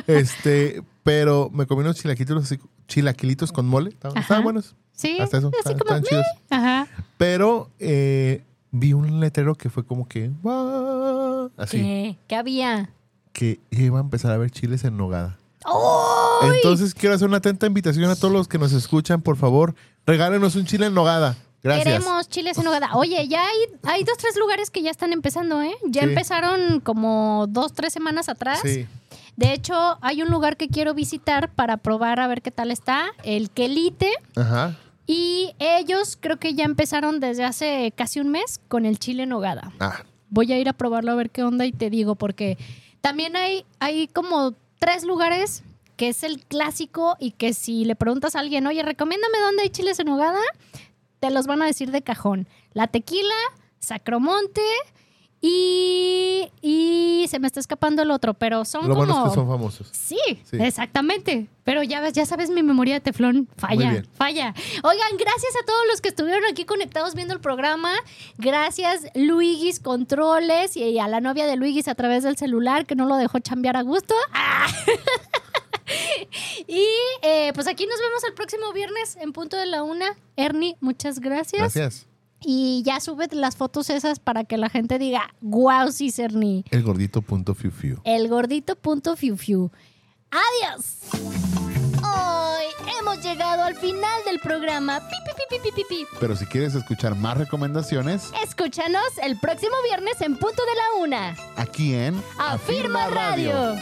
Este, pero me comí unos chilaquilitos, chilaquilitos con mole. Estaban, estaban buenos. Sí, Hasta eso. así estaban- como... chidos. Ajá. Pero eh, vi un letrero que fue como que. Así. ¿Qué? ¿Qué había? Que iba a empezar a ver chiles en nogada. ¡Oh! Entonces quiero hacer una atenta invitación a todos los que nos escuchan, por favor, regálenos un chile en nogada. Gracias. Queremos chiles en nogada. Oye, ya hay, hay dos, tres lugares que ya están empezando, ¿eh? Ya Sí. empezaron como dos, tres semanas atrás. Sí. De hecho, hay un lugar que quiero visitar para probar a ver qué tal está, el Quelite. Ajá. Y ellos creo que ya empezaron desde hace casi un mes con el chile en nogada. Ah, Voy a ir a probarlo a ver qué onda y te digo, porque también hay, hay como tres lugares que es el clásico y que si le preguntas a alguien, oye, recomiéndame dónde hay chiles en nogada, te los van a decir de cajón. La Tequila, Sacromonte y, y se me está escapando el otro, pero son lo como... bueno es que son famosos. Sí, Sí. exactamente. Pero ya ves, ya sabes mi memoria de teflón falla, falla. Oigan, gracias a todos los que estuvieron aquí conectados viendo el programa. Gracias Luigis Controles y a la novia de Luigis a través del celular que no lo dejó chambear a gusto. Ah. y eh, pues aquí nos vemos el próximo viernes en punto de la una. Ernie, muchas gracias. Gracias. Y ya sube las fotos esas para que la gente diga, wow, sí, Ernie. El gordito punto fiu fiu. El gordito punto fiu fiu. Adiós. Hoy hemos llegado al final del programa. Pi, pi, pi. Pero si quieres escuchar más recomendaciones, Escúchanos el próximo viernes en punto de la una. aquí en Afirma Radio.